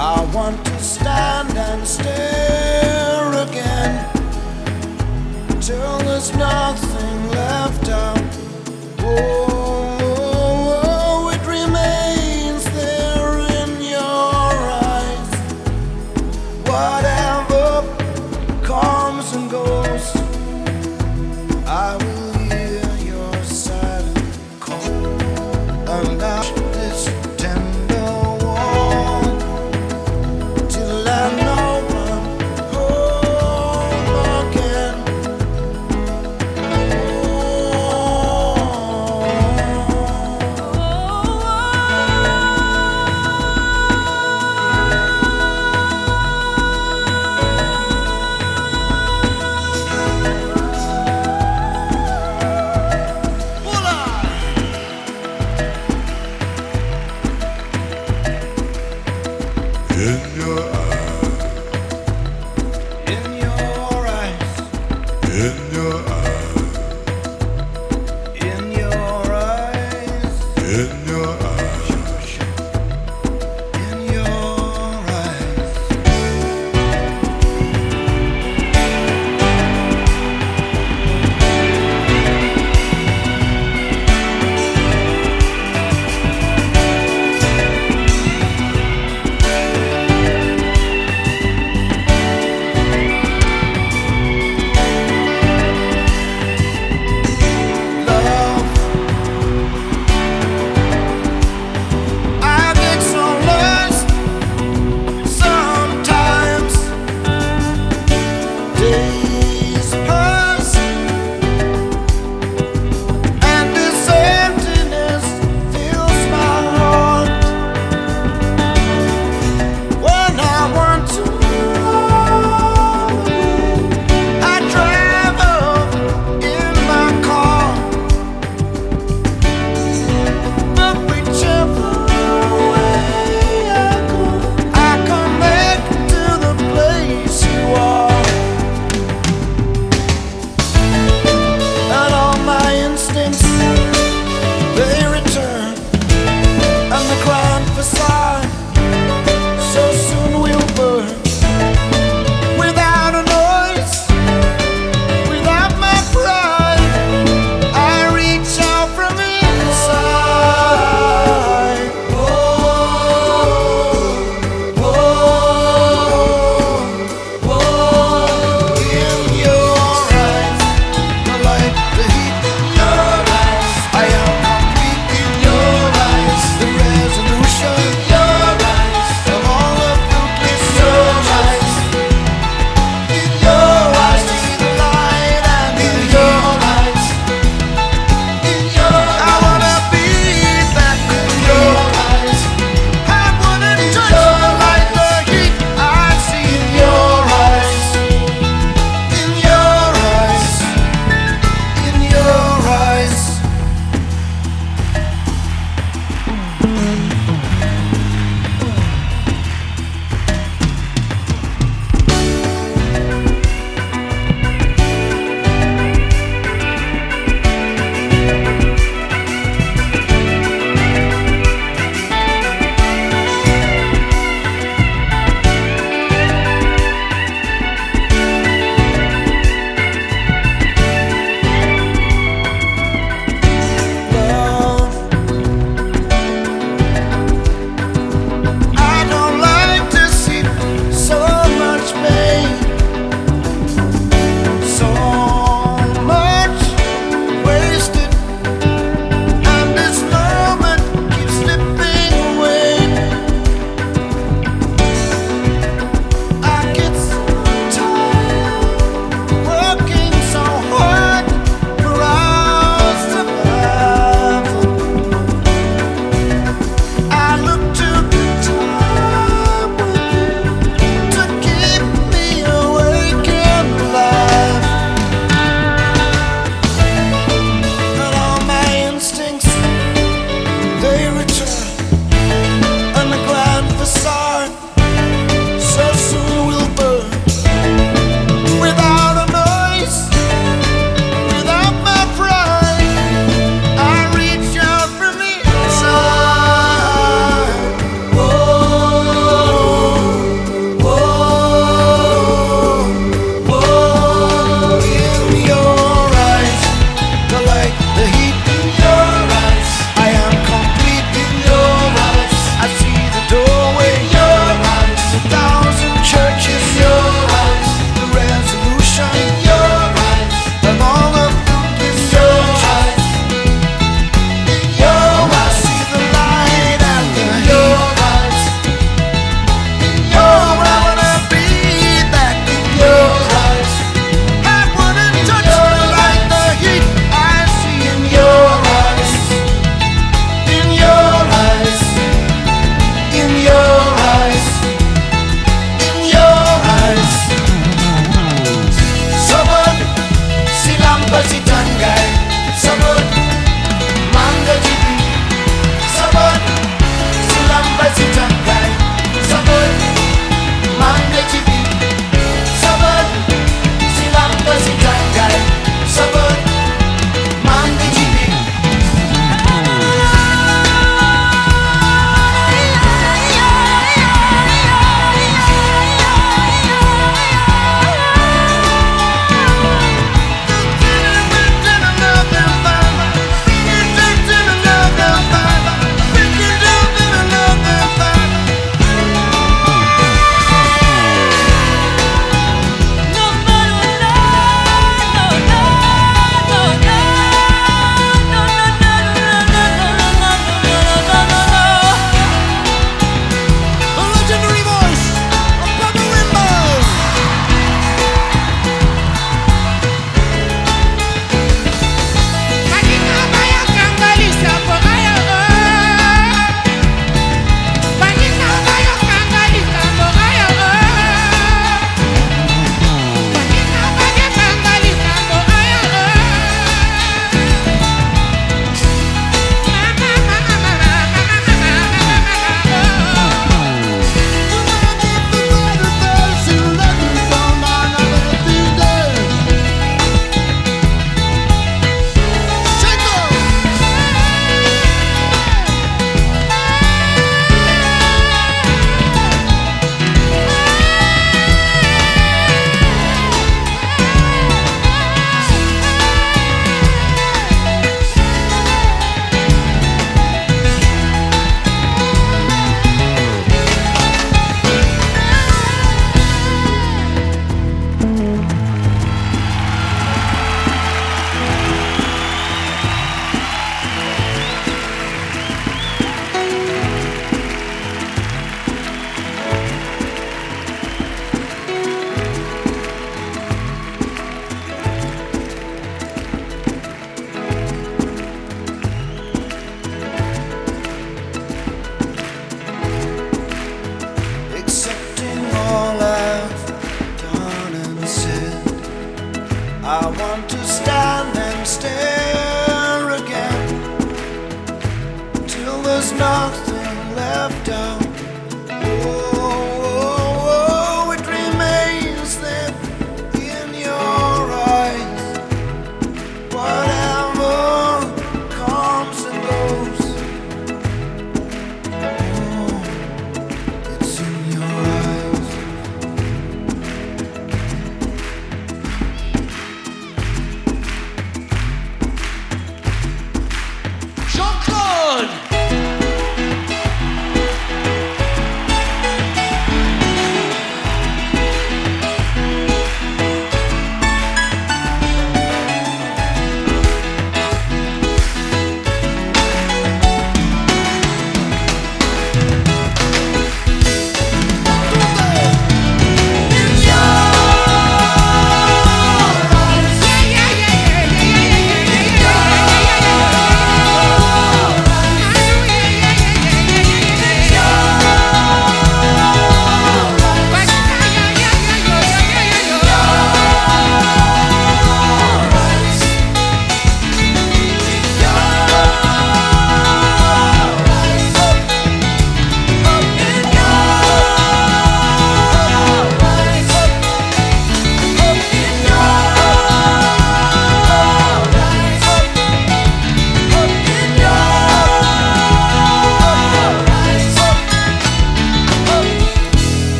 I want to stand and stare again till there's nothing left out. Oh.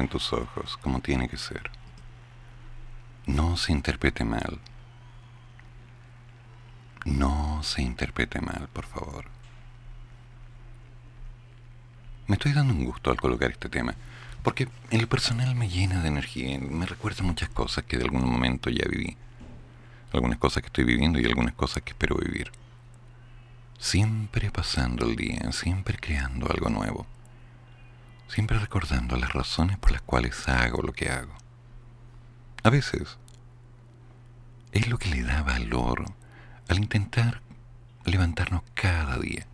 En tus ojos, como tiene que ser. No se interprete mal. No se interprete mal, por favor. Me estoy dando un gusto al colocar este tema, porque en lo personal me llena de energía, me recuerda muchas cosas que de algún momento ya viví, algunas cosas que estoy viviendo y algunas cosas que espero vivir. Siempre pasando el día, siempre creando algo nuevo, siempre recordando las razones por las cuales hago lo que hago. A veces es lo que le da valor al intentar levantarnos cada día.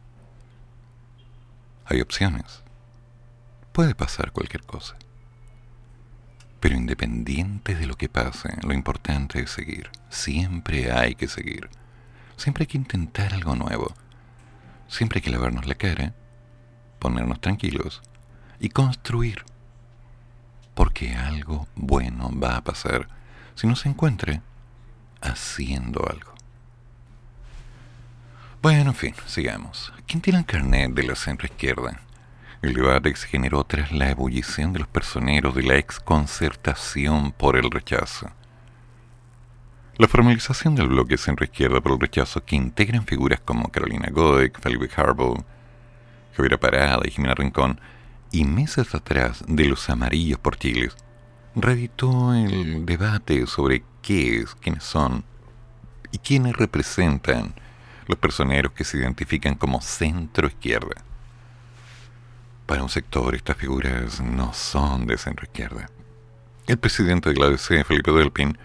Hay opciones. Puede pasar cualquier cosa. Pero independiente de lo que pase, lo importante es seguir. Siempre hay que seguir. Siempre hay que intentar algo nuevo. Siempre hay que lavarnos la cara, ponernos tranquilos y construir. Porque algo bueno va a pasar si no se encuentre haciendo algo. Bueno, en fin, sigamos. ¿Quién tiene el carnet de la centro izquierda? El debate que se generó tras la ebullición de los personeros de la exconcertación por el rechazo. La formalización del bloque centro-izquierda por el rechazo que integran figuras como Carolina Goic, Felipe Harbaugh, Javiera Parada y Jimena Rincón, y meses atrás de los amarillos por Chile, reeditó el debate sobre qué es, quiénes son y quiénes representan los personeros que se identifican como centro-izquierda. Para un sector, estas figuras no son de centro-izquierda. El presidente de la ADC, Felipe Delpin,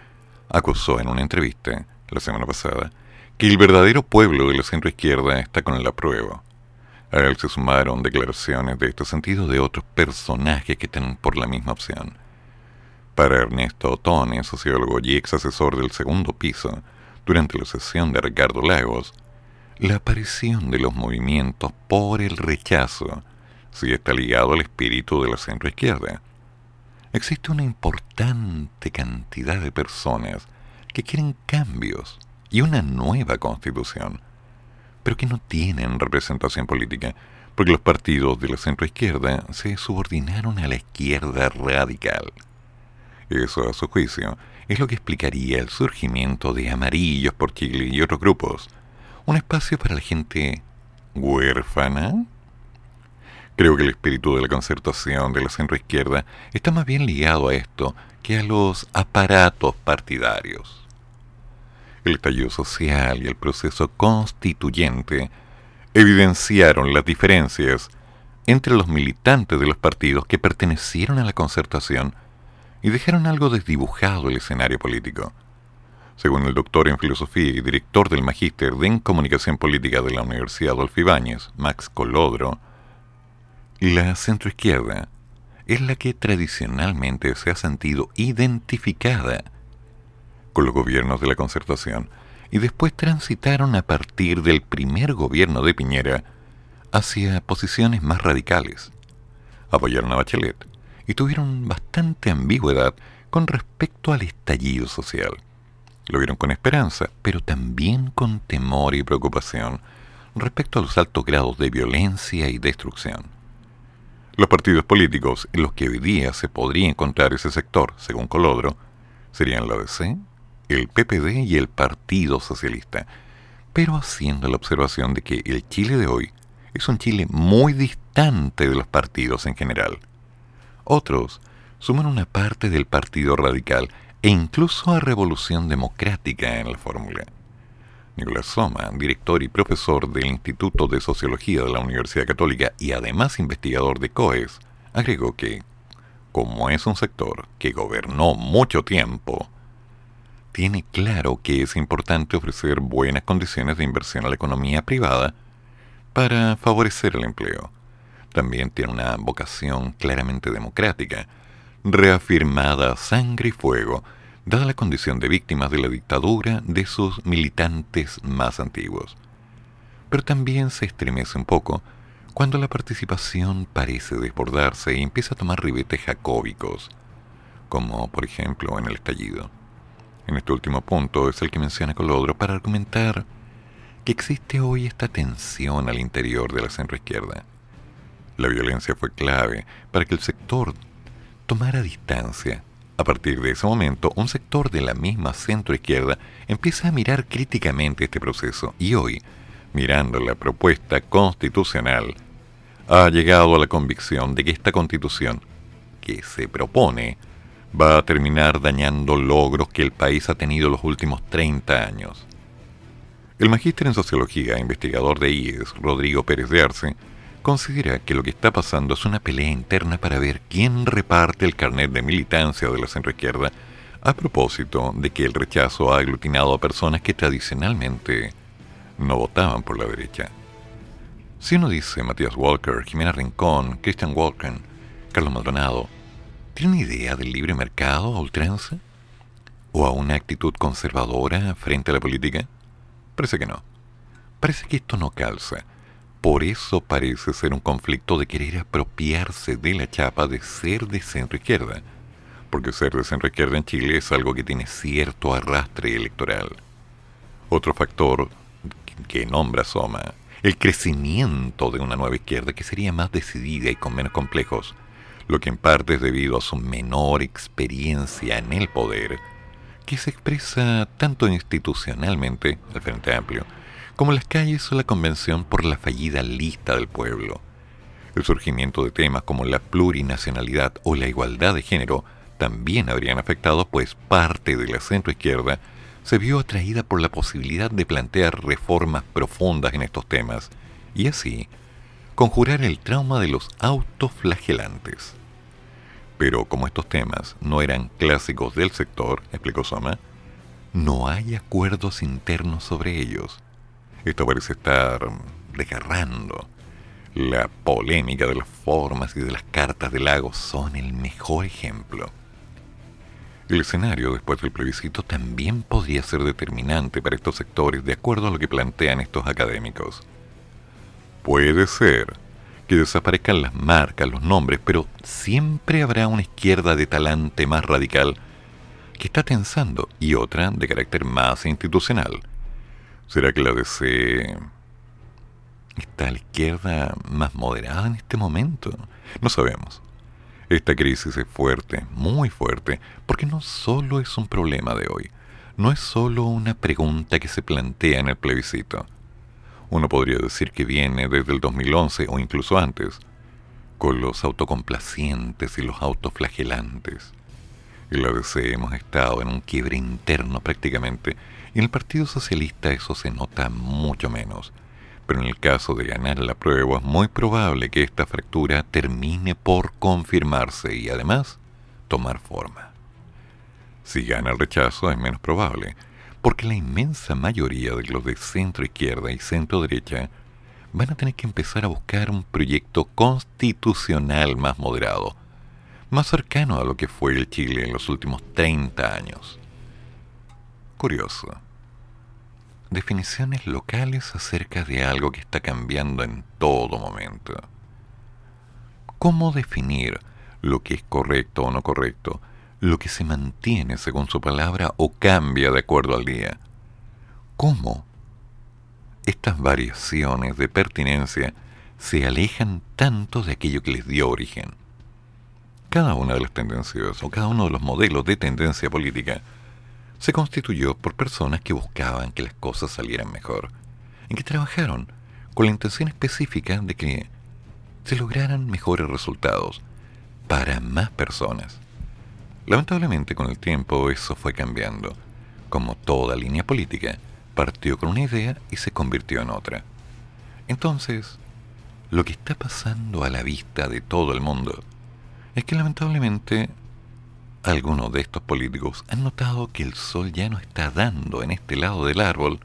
acusó en una entrevista la semana pasada que el verdadero pueblo de la centroizquierda está con el apruebo. Él se sumaron declaraciones de este sentido de otros personajes que están por la misma opción. Para Ernesto Otone, sociólogo y ex asesor del segundo piso, durante la sesión de Ricardo Lagos, la aparición de los movimientos por el rechazo sí está ligado al espíritu de la centroizquierda existe una importante cantidad de personas que quieren cambios y una nueva constitución, pero que no tienen representación política, porque los partidos de la centroizquierda se subordinaron a la izquierda radical. Eso, a su juicio, es lo que explicaría el surgimiento de Amarillos por Chile y otros grupos, un espacio para la gente huérfana, Creo que el espíritu de la concertación de la centroizquierda está más bien ligado a esto que a los aparatos partidarios. El estallido social y el proceso constituyente evidenciaron las diferencias entre los militantes de los partidos que pertenecieron a la concertación y dejaron algo desdibujado el escenario político. Según el doctor en filosofía y director del magíster de comunicación política de la Universidad Adolfo Ibáñez, Max Colodro, la centroizquierda es la que tradicionalmente se ha sentido identificada con los gobiernos de la concertación y después transitaron a partir del primer gobierno de Piñera hacia posiciones más radicales. Apoyaron a Bachelet y tuvieron bastante ambigüedad con respecto al estallido social. Lo vieron con esperanza, pero también con temor y preocupación respecto a los altos grados de violencia y destrucción. Los partidos políticos en los que hoy día se podría encontrar ese sector, según Colodro, serían la DC, el PPD y el Partido Socialista, pero haciendo la observación de que el Chile de hoy es un Chile muy distante de los partidos en general. Otros suman una parte del Partido Radical e incluso a Revolución Democrática en la fórmula. Nicolás Soma, director y profesor del Instituto de Sociología de la Universidad Católica y además investigador de COES, agregó que, como es un sector que gobernó mucho tiempo, tiene claro que es importante ofrecer buenas condiciones de inversión a la economía privada para favorecer el empleo. También tiene una vocación claramente democrática, reafirmada a sangre y fuego, dada la condición de víctimas de la dictadura de sus militantes más antiguos. Pero también se estremece un poco cuando la participación parece desbordarse y empieza a tomar ribetes jacóbicos, como por ejemplo en el estallido. En este último punto es el que menciona Colodro para argumentar que existe hoy esta tensión al interior de la centroizquierda. La violencia fue clave para que el sector tomara distancia. A partir de ese momento, un sector de la misma centroizquierda empieza a mirar críticamente este proceso y hoy, mirando la propuesta constitucional, ha llegado a la convicción de que esta constitución que se propone va a terminar dañando logros que el país ha tenido los últimos 30 años. El magíster en sociología e investigador de IES, Rodrigo Pérez de Arce, considera que lo que está pasando es una pelea interna para ver quién reparte el carnet de militancia de la centroizquierda a propósito de que el rechazo ha aglutinado a personas que tradicionalmente no votaban por la derecha. Si uno dice Matías Walker, Jimena Rincón, Christian Walken, Carlos Maldonado, ¿tienen idea del libre mercado a ultranza? ¿O a una actitud conservadora frente a la política? Parece que no. Parece que esto no calza. Por eso parece ser un conflicto de querer apropiarse de la chapa de ser de centro izquierda. Porque ser de centro izquierda en Chile es algo que tiene cierto arrastre electoral. Otro factor que nombra Soma, el crecimiento de una nueva izquierda que sería más decidida y con menos complejos, lo que en parte es debido a su menor experiencia en el poder que se expresa tanto institucionalmente, el Frente Amplio, como en las calles o la Convención por la fallida lista del pueblo. El surgimiento de temas como la plurinacionalidad o la igualdad de género también habrían afectado, pues parte de la centroizquierda se vio atraída por la posibilidad de plantear reformas profundas en estos temas y así conjurar el trauma de los autoflagelantes. Pero como estos temas no eran clásicos del sector, explicó Soma, no hay acuerdos internos sobre ellos. Esto parece estar desgarrando. La polémica de las formas y de las cartas del lago son el mejor ejemplo. El escenario después del plebiscito también podría ser determinante para estos sectores de acuerdo a lo que plantean estos académicos. Puede ser que desaparezcan las marcas, los nombres, pero siempre habrá una izquierda de talante más radical que está tensando y otra de carácter más institucional. ¿Será que la DC está a la izquierda más moderada en este momento? No sabemos. Esta crisis es fuerte, muy fuerte, porque no solo es un problema de hoy, no es solo una pregunta que se plantea en el plebiscito uno podría decir que viene desde el 2011 o incluso antes, con los autocomplacientes y los autoflagelantes. En la DC hemos estado en un quiebre interno prácticamente, y en el Partido Socialista eso se nota mucho menos. Pero en el caso de ganar la prueba es muy probable que esta fractura termine por confirmarse y además tomar forma. Si gana el rechazo es menos probable, porque la inmensa mayoría de los de centro izquierda y centro derecha van a tener que empezar a buscar un proyecto constitucional más moderado, más cercano a lo que fue el Chile en los últimos 30 años. Curioso. Definiciones locales acerca de algo que está cambiando en todo momento. ¿Cómo definir lo que es correcto o no correcto, lo que se mantiene según su palabra o cambia de acuerdo al día? ¿Cómo estas variaciones de pertinencia se alejan tanto de aquello que les dio origen? Cada una de las tendencias o cada uno de los modelos de tendencia política se constituyó por personas que buscaban que las cosas salieran mejor, en que trabajaron con la intención específica de que se lograran mejores resultados para más personas. Lamentablemente con el tiempo eso fue cambiando. Como toda línea política, partió con una idea y se convirtió en otra. Entonces, lo que está pasando a la vista de todo el mundo es que lamentablemente algunos de estos políticos han notado que el sol ya no está dando en este lado del árbol,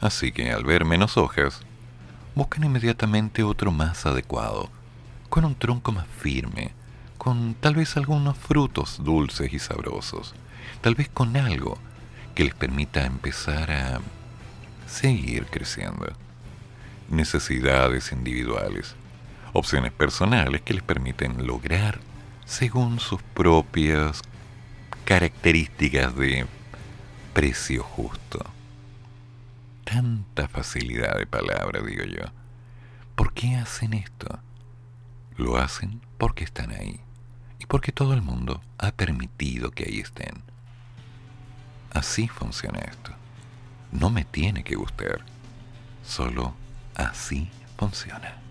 así que al ver menos hojas, buscan inmediatamente otro más adecuado, con un tronco más firme, con tal vez algunos frutos dulces y sabrosos, tal vez con algo que les permita empezar a seguir creciendo. Necesidades individuales, opciones personales que les permiten lograr según sus propias características de precio justo. Tanta facilidad de palabra, digo yo. ¿Por qué hacen esto? Lo hacen porque están ahí porque todo el mundo ha permitido que ahí estén. Así funciona esto. No me tiene que gustar. Solo así funciona.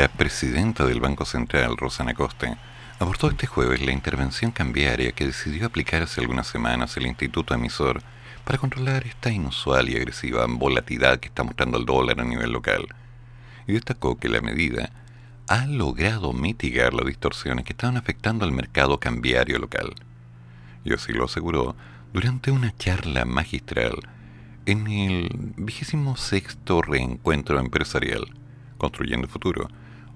La presidenta del Banco Central, Rosana Coste, abordó este jueves la intervención cambiaria que decidió aplicar hace algunas semanas el Instituto Emisor para controlar esta inusual y agresiva volatilidad que está mostrando el dólar a nivel local. Y destacó que la medida ha logrado mitigar las distorsiones que estaban afectando al mercado cambiario local. Y así lo aseguró durante una charla magistral en el vigésimo sexto reencuentro empresarial Construyendo Futuro,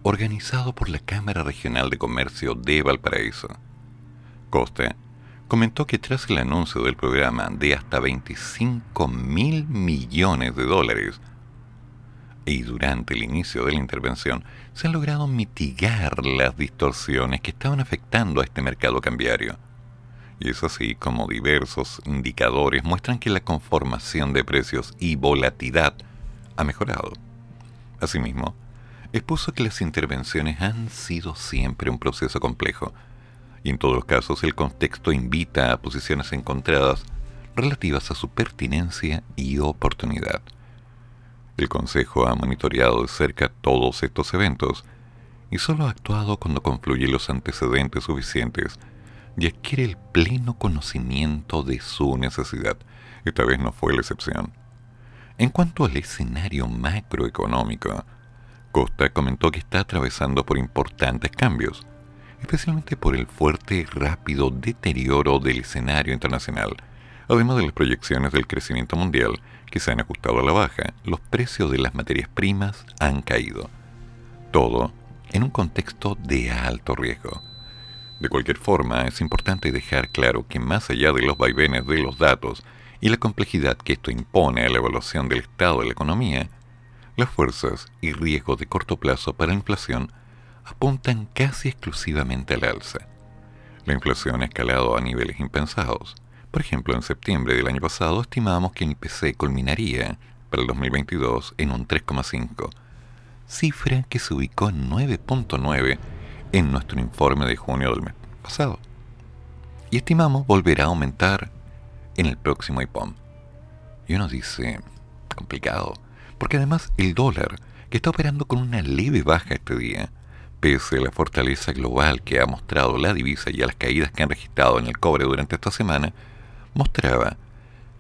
organizado por la Cámara Regional de Comercio de Valparaíso. Costa comentó que tras el anuncio del programa de hasta 25 mil millones de dólares y durante el inicio de la intervención se han logrado mitigar las distorsiones que estaban afectando a este mercado cambiario. Y es así como diversos indicadores muestran que la conformación de precios y volatilidad ha mejorado. Asimismo, expuso que las intervenciones han sido siempre un proceso complejo, y en todos los casos el contexto invita a posiciones encontradas relativas a su pertinencia y oportunidad. El Consejo ha monitoreado de cerca todos estos eventos y solo ha actuado cuando confluyen los antecedentes suficientes y adquiere el pleno conocimiento de su necesidad. Esta vez no fue la excepción. En cuanto al escenario macroeconómico, Costa comentó que está atravesando por importantes cambios, especialmente por el fuerte y rápido deterioro del escenario internacional, además de las proyecciones del crecimiento mundial que se han ajustado a la baja, los precios de las materias primas han caído. Todo en un contexto de alto riesgo. De cualquier forma, es importante dejar claro que más allá de los vaivenes de los datos y la complejidad que esto impone a la evaluación del estado de la economía, las fuerzas y riesgos de corto plazo para la inflación apuntan casi exclusivamente al alza. La inflación ha escalado a niveles impensados. Por ejemplo, en septiembre del año pasado estimábamos que el IPC culminaría para el 2022 en un 3,5, cifra que se ubicó en 9.9 en nuestro informe de junio del mes pasado. Y estimamos volverá a aumentar en el próximo IPOM. Y uno dice, complicado, porque además el dólar, que está operando con una leve baja este día, pese a la fortaleza global que ha mostrado la divisa y a las caídas que han registrado en el cobre durante esta semana, mostraba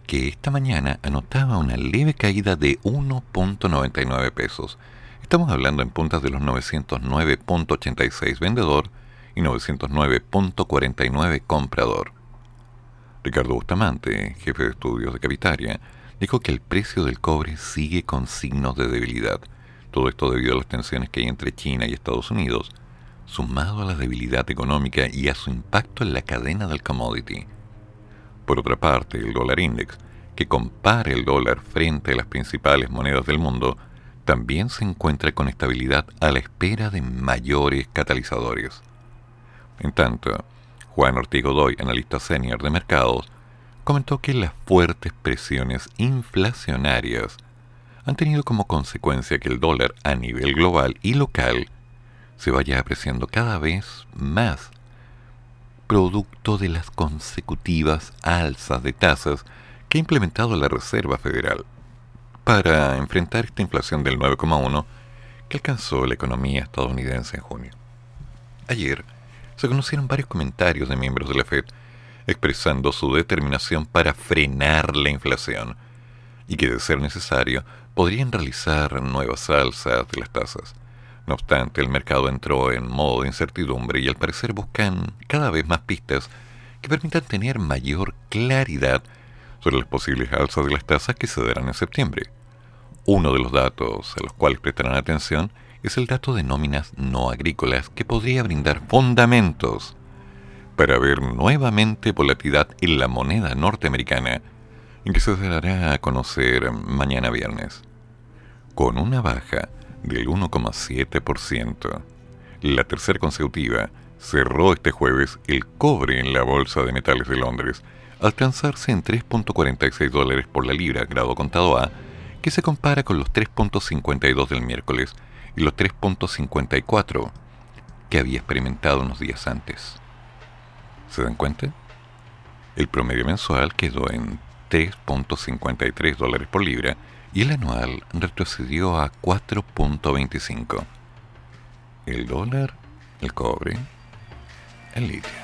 que esta mañana anotaba una leve caída de 1.99 pesos. Estamos hablando en puntas de los 909.86 vendedor y 909.49 comprador. Ricardo Bustamante, jefe de estudios de Capitaria, dijo que el precio del cobre sigue con signos de debilidad. Todo esto debido a las tensiones que hay entre China y Estados Unidos, sumado a la debilidad económica y a su impacto en la cadena del commodity. Por otra parte, el dólar index, que compara el dólar frente a las principales monedas del mundo, también se encuentra con estabilidad a la espera de mayores catalizadores. En tanto, Juan Ortiz Godoy, analista senior de mercados, comentó que las fuertes presiones inflacionarias han tenido como consecuencia que el dólar a nivel global y local se vaya apreciando cada vez más producto de las consecutivas alzas de tasas que ha implementado la Reserva Federal para enfrentar esta inflación del 9,1 que alcanzó la economía estadounidense en junio. Ayer se conocieron varios comentarios de miembros de la Fed expresando su determinación para frenar la inflación y que de ser necesario podrían realizar nuevas alzas de las tasas. No obstante, el mercado entró en modo de incertidumbre y al parecer buscan cada vez más pistas que permitan tener mayor claridad sobre las posibles alzas de las tasas que se darán en septiembre. Uno de los datos a los cuales prestarán atención es el dato de nóminas no agrícolas que podría brindar fundamentos para ver nuevamente volatilidad en la moneda norteamericana en que se dará a conocer mañana viernes. Con una baja del 1,7%, la tercera consecutiva cerró este jueves el cobre en la Bolsa de Metales de Londres, al transarse en 3.46 dólares por la libra grado contado A, que se compara con los 3.52 del miércoles y los 3.54 que había experimentado unos días antes. ¿Se dan cuenta? El promedio mensual quedó en 3.53 dólares por libra y el anual retrocedió a 4.25. El dólar, el cobre, el litio.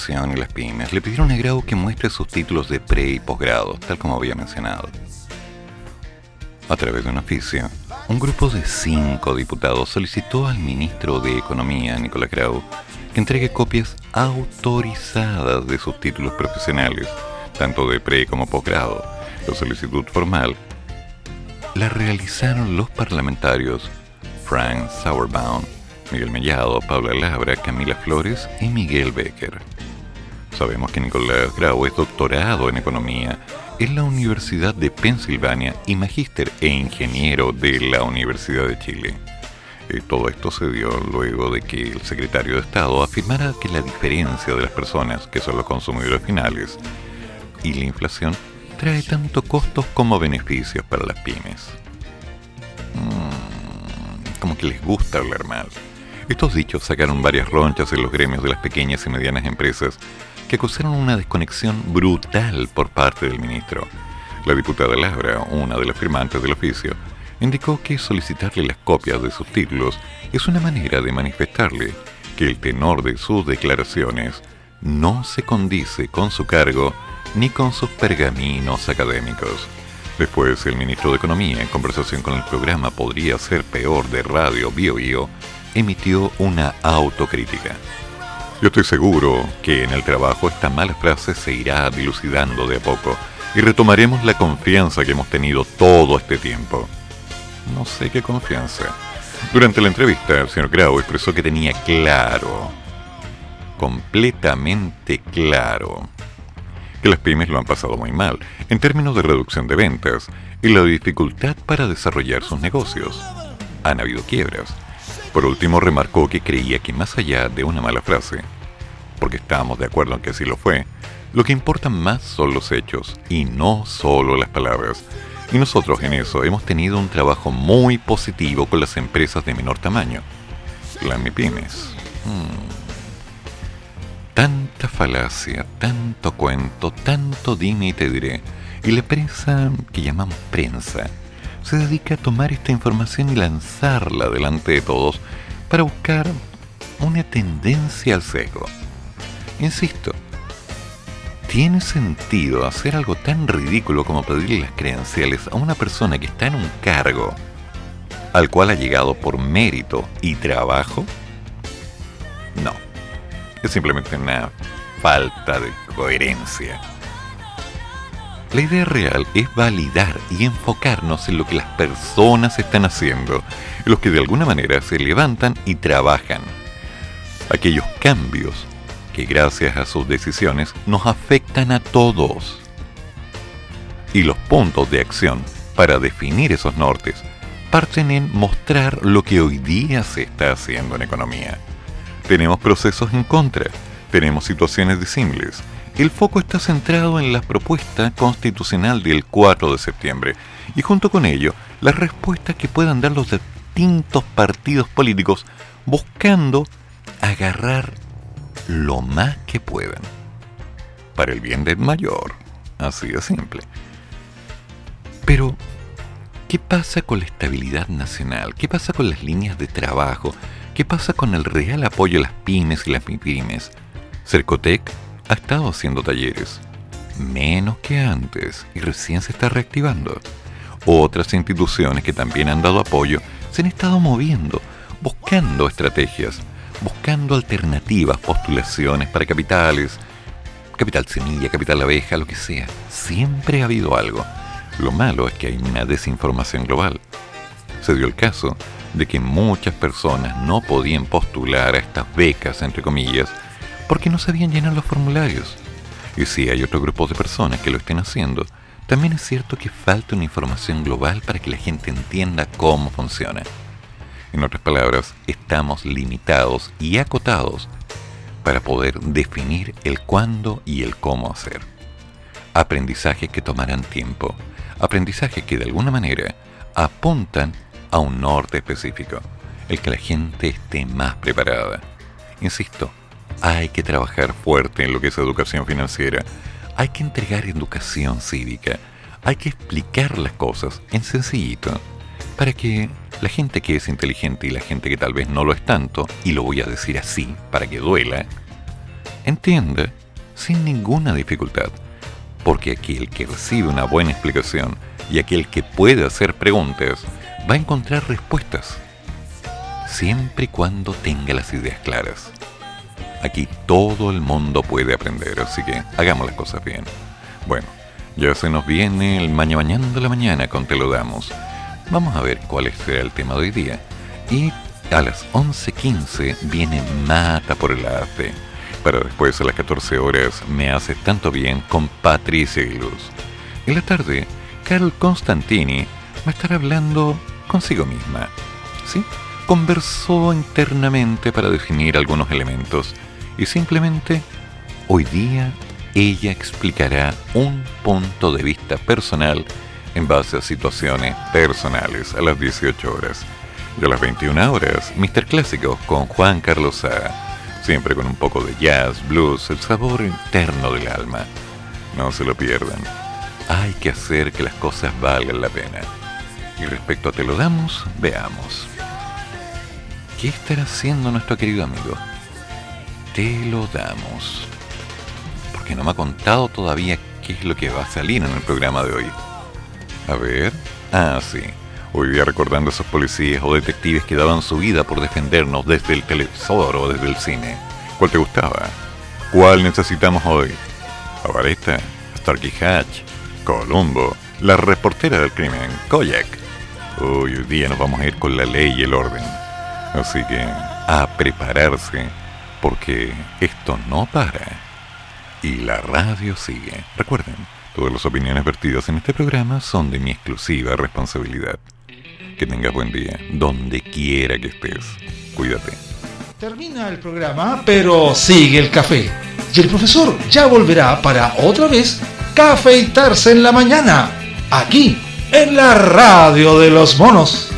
Inflación y las pymes, le pidieron a Grau que muestre sus títulos de pre y posgrado, tal como había mencionado. A través de un oficio, un grupo de cinco diputados solicitó al ministro de Economía, Nicolás Grau, que entregue copias autorizadas de sus títulos profesionales, tanto de pre como posgrado. La solicitud formal la realizaron los parlamentarios Frank Sauerbaum, Miguel Mellado, Paula Labra, Camila Flores y Miguel Becker. Sabemos que Nicolás Grau es doctorado en economía en la Universidad de Pensilvania y magíster e ingeniero de la Universidad de Chile. Eh, todo esto se dio luego de que el secretario de Estado afirmara que la diferencia de las personas, que son los consumidores finales, y la inflación trae tanto costos como beneficios para las pymes. Mm, como que les gusta hablar mal. Estos dichos sacaron varias ronchas en los gremios de las pequeñas y medianas empresas que acusaron una desconexión brutal por parte del ministro. La diputada Laura, una de las firmantes del oficio, indicó que solicitarle las copias de sus títulos es una manera de manifestarle que el tenor de sus declaraciones no se condice con su cargo ni con sus pergaminos académicos. Después, el ministro de Economía, en conversación con el programa Podría ser peor de Radio Bio Bio, emitió una autocrítica. Yo estoy seguro que en el trabajo esta mala frase se irá dilucidando de a poco y retomaremos la confianza que hemos tenido todo este tiempo. No sé qué confianza. Durante la entrevista, el señor Grau expresó que tenía claro, completamente claro, que las pymes lo han pasado muy mal en términos de reducción de ventas y la dificultad para desarrollar sus negocios. Han habido quiebras. Por último, remarcó que creía que más allá de una mala frase, porque estábamos de acuerdo en que así lo fue, lo que importa más son los hechos y no solo las palabras. Y nosotros en eso hemos tenido un trabajo muy positivo con las empresas de menor tamaño, las MIPIMES. Hmm. Tanta falacia, tanto cuento, tanto dime y te diré. Y la prensa, que llamamos prensa, se dedica a tomar esta información y lanzarla delante de todos para buscar una tendencia al sesgo. Insisto, ¿tiene sentido hacer algo tan ridículo como pedirle las credenciales a una persona que está en un cargo al cual ha llegado por mérito y trabajo? No. Es simplemente una falta de coherencia. La idea real es validar y enfocarnos en lo que las personas están haciendo, los que de alguna manera se levantan y trabajan. Aquellos cambios que gracias a sus decisiones nos afectan a todos. Y los puntos de acción para definir esos nortes parten en mostrar lo que hoy día se está haciendo en economía. Tenemos procesos en contra, tenemos situaciones disímiles. El foco está centrado en la propuesta constitucional del 4 de septiembre y junto con ello las respuestas que puedan dar los distintos partidos políticos buscando agarrar lo más que puedan. Para el bien del mayor. Así de simple. Pero, ¿qué pasa con la estabilidad nacional? ¿Qué pasa con las líneas de trabajo? ¿Qué pasa con el real apoyo a las pymes y las MIPYMES? Cercotec ha estado haciendo talleres, menos que antes, y recién se está reactivando. Otras instituciones que también han dado apoyo se han estado moviendo, buscando estrategias buscando alternativas, postulaciones para capitales, capital semilla, capital abeja, lo que sea. Siempre ha habido algo. Lo malo es que hay una desinformación global. Se dio el caso de que muchas personas no podían postular a estas becas, entre comillas, porque no sabían llenar los formularios. Y si hay otro grupo de personas que lo estén haciendo, también es cierto que falta una información global para que la gente entienda cómo funciona. En otras palabras, estamos limitados y acotados para poder definir el cuándo y el cómo hacer. Aprendizajes que tomarán tiempo, aprendizajes que de alguna manera apuntan a un norte específico, el que la gente esté más preparada. Insisto, hay que trabajar fuerte en lo que es educación financiera, hay que entregar educación cívica, hay que explicar las cosas en sencillito para que la gente que es inteligente y la gente que tal vez no lo es tanto, y lo voy a decir así para que duela, entienda sin ninguna dificultad, porque aquel que recibe una buena explicación y aquel que puede hacer preguntas va a encontrar respuestas, siempre y cuando tenga las ideas claras. Aquí todo el mundo puede aprender, así que hagamos las cosas bien. Bueno, ya se nos viene el mañana mañana de la mañana con Te lo damos Vamos a ver cuál será el tema de hoy día. Y a las 11.15 viene Mata por el Arte. Para después a las 14 horas Me hace tanto bien con Patricia y Luz. En la tarde, Carol Constantini va a estar hablando consigo misma. ¿Sí? Conversó internamente para definir algunos elementos y simplemente hoy día ella explicará un punto de vista personal en base a situaciones personales a las 18 horas. Y a las 21 horas, Mr. Clásico con Juan Carlos Saga, siempre con un poco de jazz, blues, el sabor interno del alma. No se lo pierdan. Hay que hacer que las cosas valgan la pena. Y respecto a Te lo damos, veamos. ¿Qué estará haciendo nuestro querido amigo? Te lo damos. Porque no me ha contado todavía qué es lo que va a salir en el programa de hoy. A ver. Ah, sí. Hoy día recordando a esos policías o detectives que daban su vida por defendernos desde el televisor o desde el cine. ¿Cuál te gustaba? ¿Cuál necesitamos hoy? Avaresta, Starkey Hatch, Columbo, la reportera del crimen, Koyak. Hoy día nos vamos a ir con la ley y el orden. Así que a prepararse, porque esto no para. Y la radio sigue. Recuerden, todas las opiniones vertidas en este programa son de mi exclusiva responsabilidad. Que tengas buen día, donde quiera que estés. Cuídate. Termina el programa, pero sigue el café. Y el profesor ya volverá para otra vez cafeitarse en la mañana, aquí, en la radio de los monos.